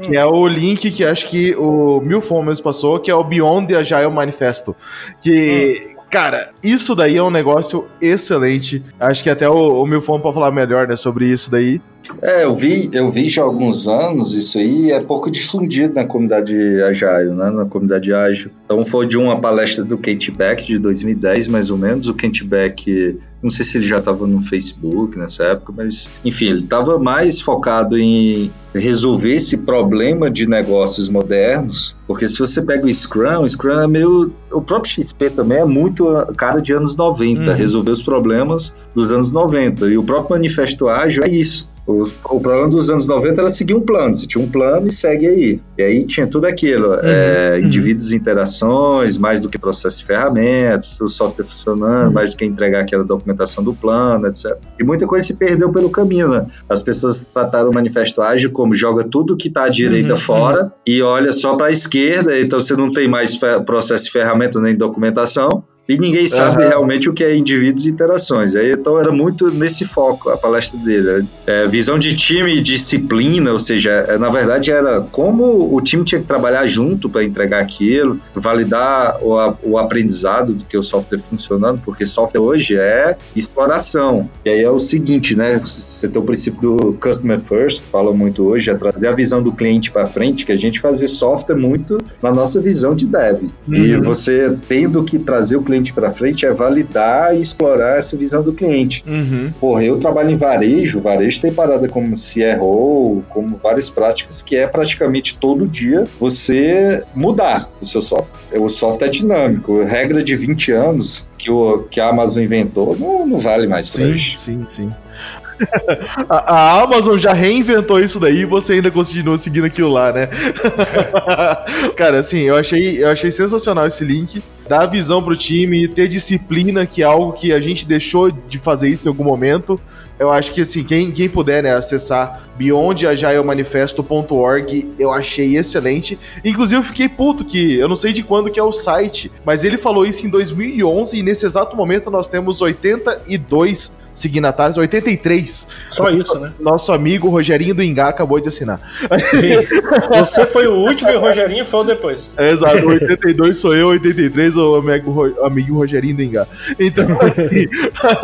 que é o link que acho que o Milfon mesmo passou, que é o Beyond the Agile Manifesto. Que, cara, isso daí é um negócio excelente. Acho que até o, o Milfon pode falar melhor né, sobre isso daí. É, eu vi, eu vi já há alguns anos isso aí, é pouco difundido na comunidade Agile, né, na comunidade ágil. Então foi de uma palestra do Kent Beck de 2010, mais ou menos. O Kent Beck, não sei se ele já estava no Facebook nessa época, mas enfim, ele estava mais focado em resolver esse problema de negócios modernos, porque se você pega o Scrum, o Scrum é meio. O próprio XP também é muito cara de anos 90, Uhum. resolver os problemas dos anos 90. E o próprio Manifesto Ágil é isso. O, o problema dos anos 90 era seguir um plano. Você tinha um plano e segue aí. E aí tinha tudo aquilo: é, uhum. indivíduos e interações, mais do que processo e ferramentas, o software funcionando, mais do que entregar aquela documentação do plano, etc. E muita coisa se perdeu pelo caminho, né? As pessoas trataram o manifesto ágil como joga tudo que está à direita Uhum, fora e olha só para a esquerda, então você não tem mais processo e ferramenta nem documentação. E ninguém sabe Aham. realmente o que é indivíduos e interações. Aí, então era muito nesse foco a palestra dele. É, visão de time e disciplina, ou seja, é, na verdade era como o time tinha que trabalhar junto para entregar aquilo, validar o, o aprendizado do que o software funcionando, porque software hoje é exploração. E aí é o seguinte, né? Você tem o princípio do customer first, fala muito hoje, é trazer a visão do cliente para frente, que a gente fazer software muito na nossa visão de dev. E Uhum. você tendo que trazer o cliente para frente é validar e explorar essa visão do cliente. Uhum. Porra, eu trabalho em varejo, varejo tem parada como CRO, como várias práticas que é praticamente todo dia você mudar o seu software. O software é dinâmico, regra de 20 anos que, o, que a Amazon inventou não, não vale mais Sim, hoje. sim, sim. <laughs> A, a Amazon já reinventou isso daí e você ainda continua seguindo aquilo lá, né? <laughs> Cara, assim, eu achei, eu achei sensacional esse link. Dar visão pro time, ter disciplina, que é algo que a gente deixou de fazer isso em algum momento. Eu acho que, assim, quem, quem puder, né, acessar beyondagilemanifesto.org, eu achei excelente. Inclusive, eu fiquei puto que eu não sei de quando que é o site, mas ele falou isso em 2011 e nesse exato momento nós temos 82 signatários, 83. Só isso, né? Nosso amigo Rogerinho do Ingá acabou de assinar. Sim. Você foi o último e o Rogerinho foi o depois. É, exato, 82 sou eu, 83 o amigo, amigo Rogerinho do Ingá. Então, assim,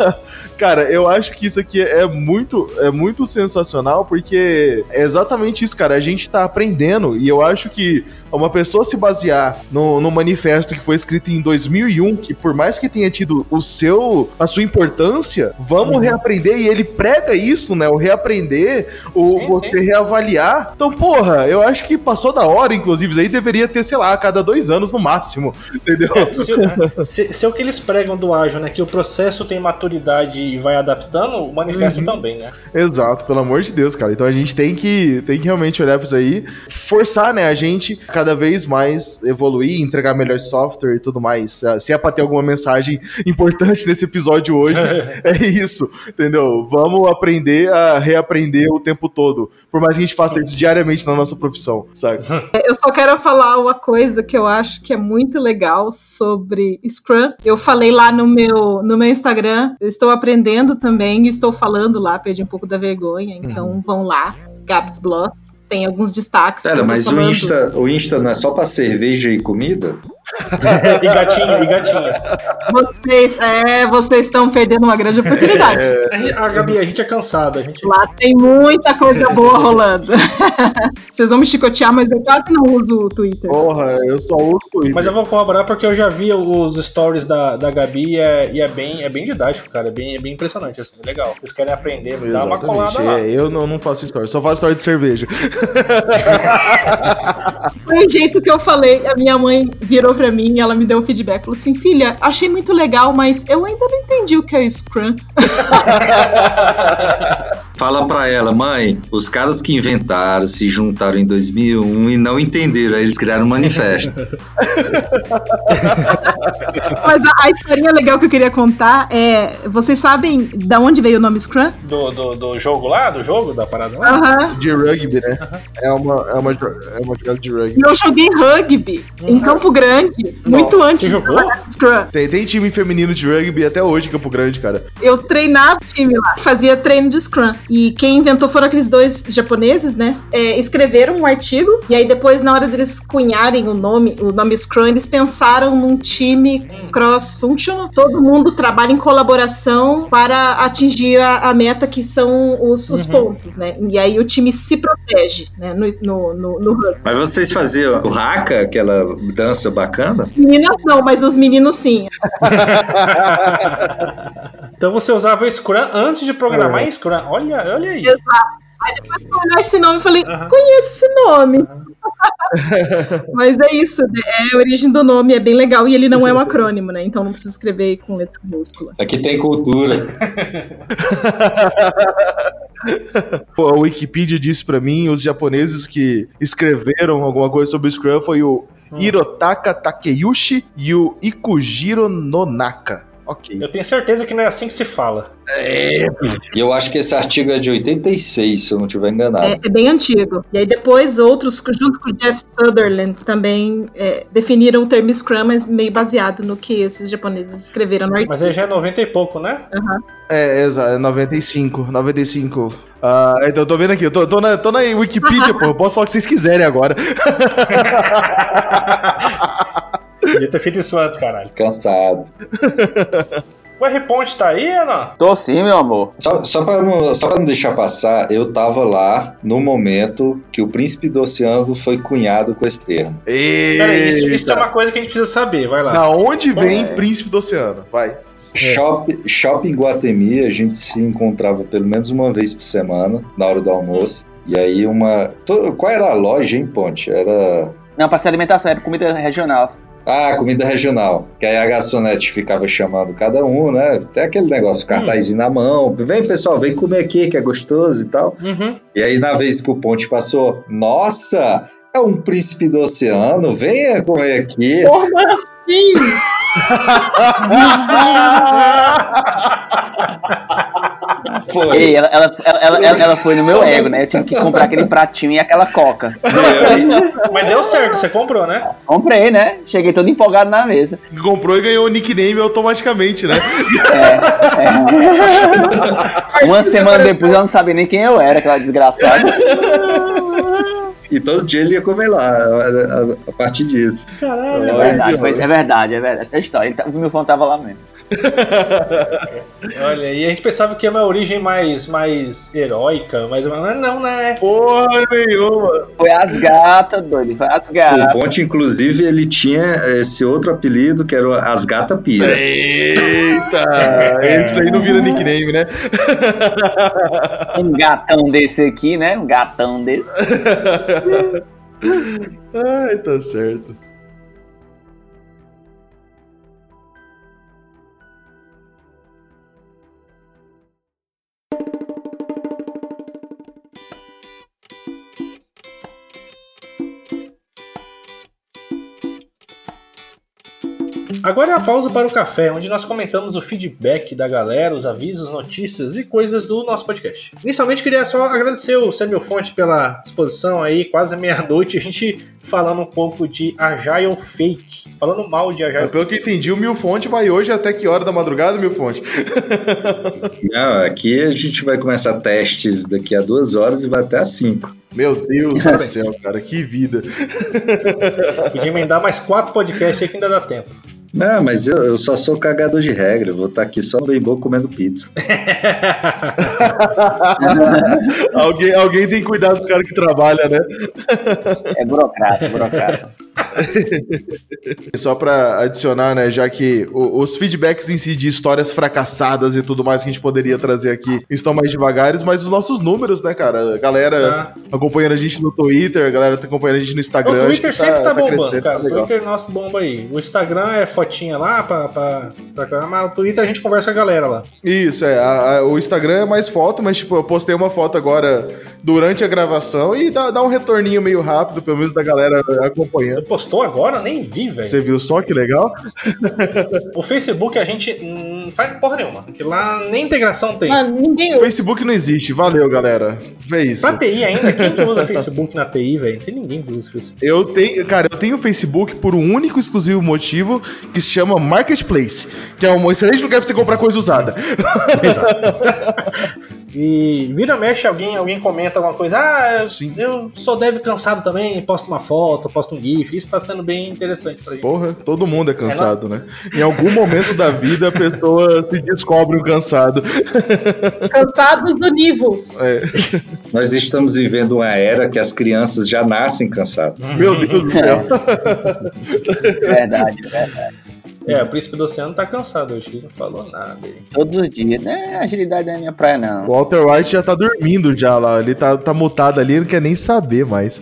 <laughs> cara, eu acho que isso aqui é muito, é muito sensacional, porque é exatamente isso, cara. A gente tá aprendendo, e eu acho que uma pessoa se basear no, no manifesto que foi escrito em 2001, que por mais que tenha tido o seu, a sua importância, vamos Uhum. reaprender, e ele prega isso, né? O reaprender, o Sim, você reavaliar. Então, porra, eu acho que passou da hora, inclusive, isso aí deveria ter, sei lá, a cada dois anos no máximo, <laughs> entendeu? Se, se, se é o que eles pregam do ágil, né? Que o processo tem maturidade e vai adaptando, o manifesto Uhum. também, né? Exato, pelo amor de Deus, cara. Então a gente tem que, tem que realmente olhar pra isso aí, forçar, né, a gente cada vez mais evoluir, entregar melhor software e tudo mais. Se é pra ter alguma mensagem importante nesse episódio hoje, <laughs> é isso, entendeu? Vamos aprender a reaprender o tempo todo. Por mais que a gente faça isso diariamente na nossa profissão, sabe? <laughs> Eu só quero falar uma coisa que eu acho que é muito legal sobre Scrum. Eu falei lá no meu, no meu Instagram, eu estou aprendendo também, estou falando lá, perdi um pouco da vergonha, então vão lá, Gabs Bloss. Tem alguns destaques. tô mas o. Insta, o Insta não é só pra cerveja e comida? <laughs> e gatinha, e gatinha. Vocês, é, vocês estão perdendo uma grande oportunidade. A, gente- a Gabi, a gente é cansado. A gente... Lá tem muita coisa boa rolando. <laughs> Vocês vão me chicotear, mas eu quase não uso o Twitter. Porra, eu só uso Twitter. Mas eu vou corroborar porque eu já vi os stories da, da Gabi e, é, e é bem, é bem didático, cara. É bem, é bem impressionante, assim, é legal. Vocês querem aprender, dá uma colada lá. É, eu não, não faço história, só faço história de cerveja. <laughs> Foi o jeito que eu falei. A minha mãe virou pra mim e ela me deu o feedback. Falou assim: filha, achei muito legal, mas eu ainda não entendi o que é Scrum. <laughs> Fala pra ela, mãe, os caras que inventaram se juntaram em 2001 e não entenderam, aí eles criaram um manifesto. <laughs> Mas a, a historinha legal que eu queria contar é. Vocês sabem da onde veio o nome Scrum? Do, do, do jogo lá, do jogo, da parada lá? Aham. De rugby, né? É uma, é uma, é uma jogada de rugby. E eu joguei rugby em Campo Grande, muito antes Você de Scrum. Tem, tem time feminino de rugby até hoje em Campo Grande, cara. Eu treinava o time lá, fazia treino de Scrum. E quem inventou foram aqueles dois japoneses, né? É, escreveram um artigo, e aí depois, na hora deles cunharem o nome, o nome Scrum, eles pensaram num time cross-functional. Todo mundo trabalha em colaboração para atingir a, a meta que são os, os pontos, né? E aí o time se protege, né? No, no, no, no. Mas vocês faziam o haka, aquela dança bacana? Meninas não, mas os meninos sim. <laughs> Então você usava Scrum antes de programar em Scrum. Olha, olha aí. Exato. Aí depois que eu olhar esse nome, eu falei, Aham. conheço esse nome. <laughs> Mas é isso, né? é a origem do nome, é bem legal. E ele não é um acrônimo, né? Então não precisa escrever com letra minúscula. Aqui tem cultura. <laughs> Pô, a Wikipedia disse pra mim, os japoneses que escreveram alguma coisa sobre o Scrum foi o Hirotaka Takeyushi e o Ikujiro Nonaka. Ok. Eu tenho certeza que não é assim que se fala. E eu acho que esse artigo é de 86, se eu não estiver enganado. É, é bem antigo. E aí depois outros, junto com o Jeff Sutherland, também é, definiram o termo Scrum, mas meio baseado no que esses japoneses escreveram no artigo. Mas aí já é 90 e pouco, né? Aham. É, exato, é 95, 95. Ah, então eu tô vendo aqui, eu tô, tô na, tô na Wikipedia, <laughs> pô, eu posso falar o que vocês quiserem agora. <laughs> Podia ter feito isso antes, caralho. Cansado. <laughs> O R-Ponte tá aí, Ana? Tô sim, meu amor. Só, só, pra não, só pra não deixar passar, eu tava lá no momento que o príncipe do oceano foi cunhado com esse termo. Peraí, isso, isso é uma coisa que a gente precisa saber, vai lá. Da onde vem É. Príncipe do Oceano? Vai. Shop, shopping Guatemi, a gente se encontrava pelo menos uma vez por semana, na hora do almoço. E aí uma. Qual era a loja, hein, Ponte? Era. Não, pra ser alimentação, é comida regional. Ah, comida regional. Que aí a garçonete ficava chamando cada um, né? Até aquele negócio, cartazinho na mão. Vem, pessoal, vem comer aqui que é gostoso e tal. Uhum. E aí, na vez que o Ponte passou, nossa, é um príncipe do oceano, venha comer aqui. Como assim? <laughs> <laughs> Foi. Ei, ela, ela, ela, ela, ela foi no meu ego, né? Eu tive que comprar aquele pratinho e aquela coca. Mas deu certo, você comprou, né? Comprei, né? Cheguei todo empolgado na mesa. Comprou e ganhou o nickname automaticamente, né? <laughs> Uma semana depois eu não sabia nem quem eu era, aquela desgraçada. <laughs> E todo dia ele ia comer lá, a, a- a partir disso. Caralho. É verdade, foi- é verdade, é verdade. Essa é a história. Ele tá- O meu fone tava lá mesmo. <laughs> Olha, e a gente pensava que era uma origem mais, mais heróica, mas mas não, né? Porra nenhuma. Foi as gatas, doido. Foi as O gatas. Ponte, inclusive, ele tinha esse outro apelido que era o as gata pira. Eita! <laughs> Esse daí não vira nickname, né? Um gatão desse aqui, né? Um gatão desse. <laughs> <laughs> Ai, tá certo. Agora é a pausa para o café, onde nós comentamos o feedback da galera, os avisos, notícias e coisas do nosso podcast. Inicialmente queria só agradecer o Samuel Fonte pela disposição aí, quase <laughs> meia-noite, a gente falando um pouco de Agile Fake, falando mal de Agile Mas pelo que eu entendi, o Mil Fonte vai hoje até que hora da madrugada, Mil Fonte? Não, aqui a gente vai começar testes daqui a duas horas e vai até às cinco. Meu Deus do céu, cara, que vida. <laughs> Podia emendar mais quatro podcasts aí que ainda dá tempo. Não, mas eu, eu só sou cagador de regra, eu vou estar aqui só no bem bom comendo pizza. <laughs> alguém, alguém tem que cuidar do cara que trabalha, né? É burocrata, burocrata. Só pra adicionar, né, já que os feedbacks em si de histórias fracassadas e tudo mais que a gente poderia trazer aqui estão mais devagares, mas os nossos números, né, cara? A galera Tá. acompanhando a gente no Twitter, a galera tá acompanhando a gente no Instagram. O Twitter sempre tá, bombando, crescendo, cara. tá o. Twitter nosso bomba aí. O Instagram é fotinha lá pra, pra, pra mas o Twitter a gente conversa com a galera lá. Isso, é. a- a- o Instagram é mais foto, mas, tipo, eu postei uma foto agora durante a gravação e dá, dá um retorninho meio rápido, pelo menos da galera acompanhando. Postou agora? Nem vi, velho. Você viu só que legal? O Facebook a gente não faz porra nenhuma. Que lá nem integração tem. Mas ninguém O Facebook não existe. Valeu, galera. Vê isso. Pra TI ainda, quem que usa Facebook na TI, velho? Não tem ninguém que usa Facebook. Eu tenho, cara, eu tenho Facebook por um único e exclusivo motivo que se chama Marketplace, que é um excelente lugar pra você comprar coisa usada. <laughs> E vira mexe alguém, alguém comenta alguma coisa. Ah, eu, Sim. eu sou dev cansado também, posto uma foto, posto um GIF. Isso tá sendo bem interessante pra gente. Porra, todo mundo é cansado, né? Em algum momento da vida a pessoa <laughs> se descobre um cansado. cansados do Nivus. É. Nós estamos vivendo uma era que as crianças já nascem cansadas. Meu Deus do céu. <laughs> Verdade, verdade. É, o príncipe do oceano tá cansado hoje, ele não falou nada. Todos os dias. Né? Agilidade não é minha praia, não. O Walter White já tá dormindo já lá. Ele tá, tá mutado ali, não quer nem saber mais.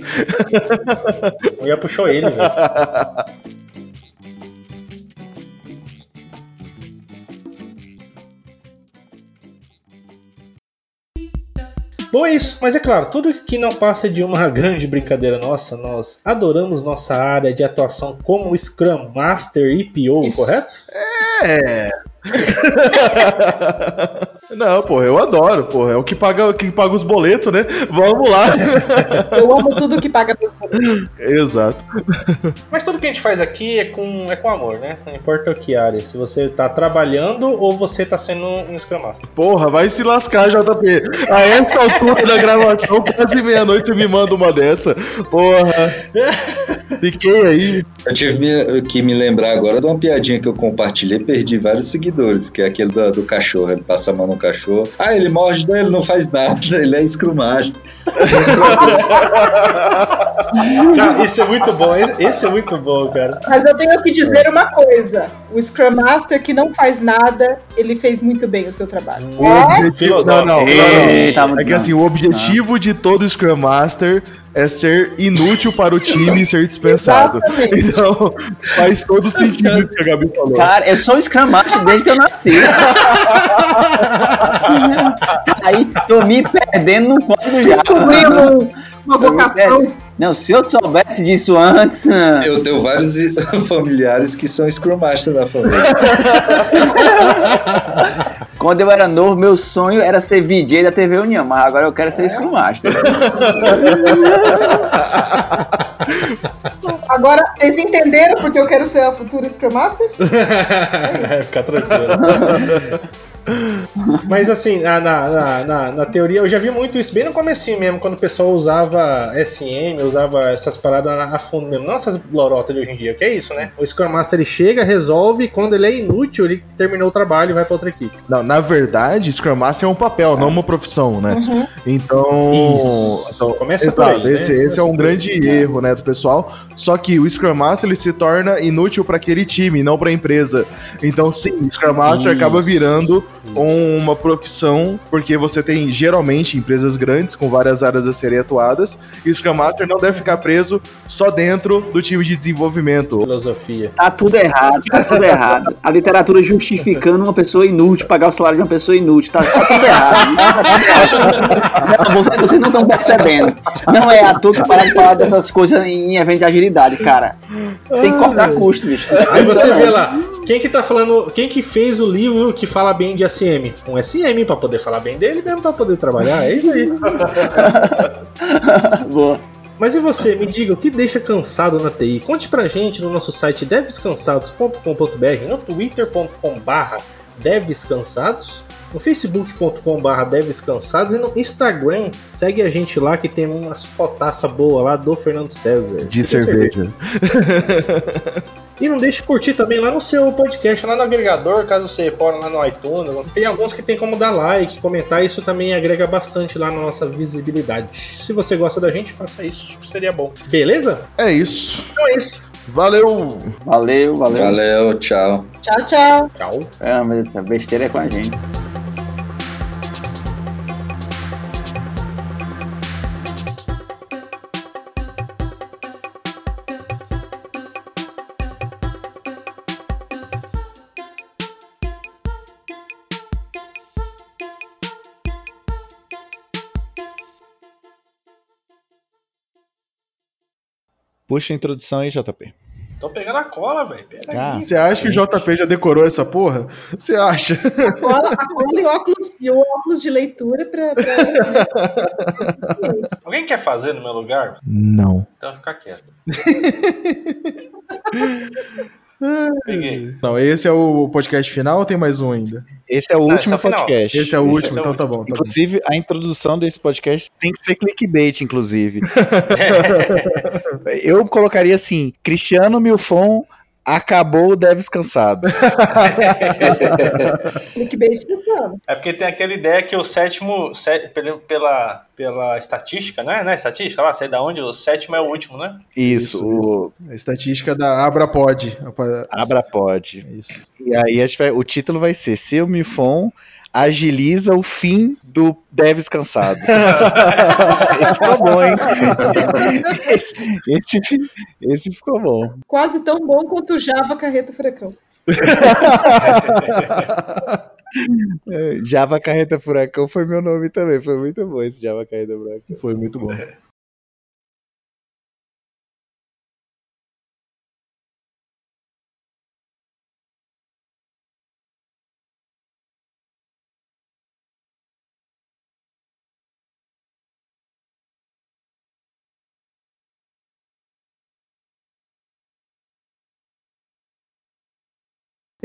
Eu ia puxou ele, velho. <laughs> Bom, é isso. Mas é claro, tudo que não passa de uma <laughs> grande brincadeira nossa, nós adoramos nossa área de atuação como Scrum Master e PO, Isso. correto? É. <laughs> Não, porra, eu adoro, porra. É o que paga, que paga os boletos, né? Vamos lá. <laughs> Eu amo tudo que paga pelo Exato. Mas tudo que a gente faz aqui é com, é com amor, né? Não importa o que área. Se você tá trabalhando ou você tá sendo um Scrum Master. Porra, vai se lascar, JP. A essa altura da gravação, quase meia-noite, você me manda uma dessa. Porra. Fiquei aí. Eu tive que me lembrar agora de uma piadinha que eu compartilhei, perdi vários seguidores, que é aquele do, do cachorro, ele passa a mão no cachorro. Ah, ele morde, não, ele não faz nada, <laughs> ele é Scrum Master. Cara, isso é muito bom. Esse, é muito bom, cara. Mas eu tenho que dizer uma coisa: o Scrum Master que não faz nada, ele fez muito bem o seu trabalho. O É? objetivo-. Não, não, não, não. Eita, É que assim, o objetivo de todo Scrum Master é ser inútil para o time e ser dispensado. Exatamente. Então, faz todo sentido o que a Gabi falou. Cara, eu sou um Scrum Master desde que eu nasci. <laughs> Aí tô me perdendo no código já. <laughs> Descobrimos uma vocação. Não, se eu soubesse disso antes. ah, Eu tenho vários <laughs> familiares que são Scrum Master na família. <laughs> Quando eu era novo, meu sonho era ser VJ da TV União, mas agora eu quero ser Scrum Master. <laughs> Agora, vocês entenderam porque eu quero ser a futura Scrum Master? Fica tranquilo. Mas assim, na, na, na- na- na teoria, eu já vi muito isso bem no comecinho mesmo, quando o pessoal usava SM, usava essas paradas a fundo mesmo. Não essas lorotas de hoje em dia, que é isso, né? O Scrum Master ele chega, resolve, e quando ele é inútil, ele terminou o trabalho e vai pra outra equipe. Não, na verdade, Scrum Master é um papel, não uma profissão, né? Então, Isso. então, Começa por exato, aí, né? esse, é um por grande erro, né, do pessoal. Só que o Scrum Master ele se torna inútil para aquele time, não para a empresa. Então, sim, o Scrum Master Isso. acaba virando uma profissão, porque você tem geralmente empresas grandes com várias áreas a serem atuadas, e o Scrum Master não deve ficar preso só dentro do time de desenvolvimento. Filosofia. Tá tudo errado, tá tudo errado. A literatura justificando uma pessoa inútil, pagar o salário de uma pessoa inútil. Tá, tá tudo errado. Não, vocês, vocês não estão percebendo. Não é à toa que parar de falar dessas coisas em evento de agilidade, cara. Tem que cortar custo, bicho. Aí você vê lá, quem que tá falando, quem que fez o livro que fala bem de SM? Um SM pra poder falar bem dele mesmo pra poder trabalhar, é isso aí. <laughs> Boa. Mas e você, me diga, o que deixa cansado na TI? Conte pra gente no nosso site devscansados.com.br, no twitter.com.br devscansados, no facebook.com.br devscansados e no Instagram, segue a gente lá que tem umas fotaça boa lá do Fernando César. De Tem cerveja. E não deixe de curtir também lá no seu podcast, lá no agregador, caso você pôr lá no iTunes. Tem alguns que tem como dar like, comentar, isso também agrega bastante lá na nossa visibilidade. Se você gosta da gente, faça isso, seria bom. Beleza? É isso. Então é isso. Valeu! Valeu, valeu. Valeu, tchau. Tchau, tchau. Tchau. É, mas essa besteira é com a gente. Puxa a introdução aí, JP. Tô pegando a cola, velho. Ah. Você acha que o JP já decorou essa porra? Você acha? A cola, a cola e, óculos, e o óculos de leitura pra. pra... <laughs> Alguém quer fazer no meu lugar? Não. Então fica quieto. <laughs> Peguei. Não, esse é o podcast final ou tem mais um ainda? Esse é o Não, último esse é o final. podcast. Esse é o Esse último, é o então tá último. bom. Tá bom. Inclusive, a introdução desse podcast tem que ser clickbait, inclusive. <laughs> Eu colocaria assim: Cristiano Milfon acabou o Deves cansado. <laughs> Clickbait funciona. É porque tem aquela ideia que o sétimo, sé- pela, pela, estatística, né? né? Estatística lá, sei da onde, o sétimo é o último, né? Isso, Isso, o A estatística da Abrapod. Abra Pode. É isso. E aí a gente vai- o título vai ser Seu Mifon agiliza o fim do Deves cansados. <laughs> esse ficou bom, hein? <laughs> Esse, esse, esse ficou bom. Quase tão bom quanto o Java Carreta Furacão. <laughs> É, Java Carreta Furacão foi meu nome também. Foi muito bom esse Java Carreta Furacão. Foi muito bom.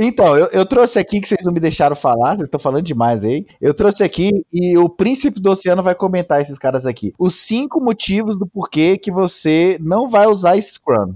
Então, eu, eu trouxe aqui que vocês não me deixaram falar, vocês estão falando demais aí. Eu trouxe aqui e o príncipe do oceano vai comentar esses caras aqui. Os cinco motivos do porquê que você não vai usar Scrum.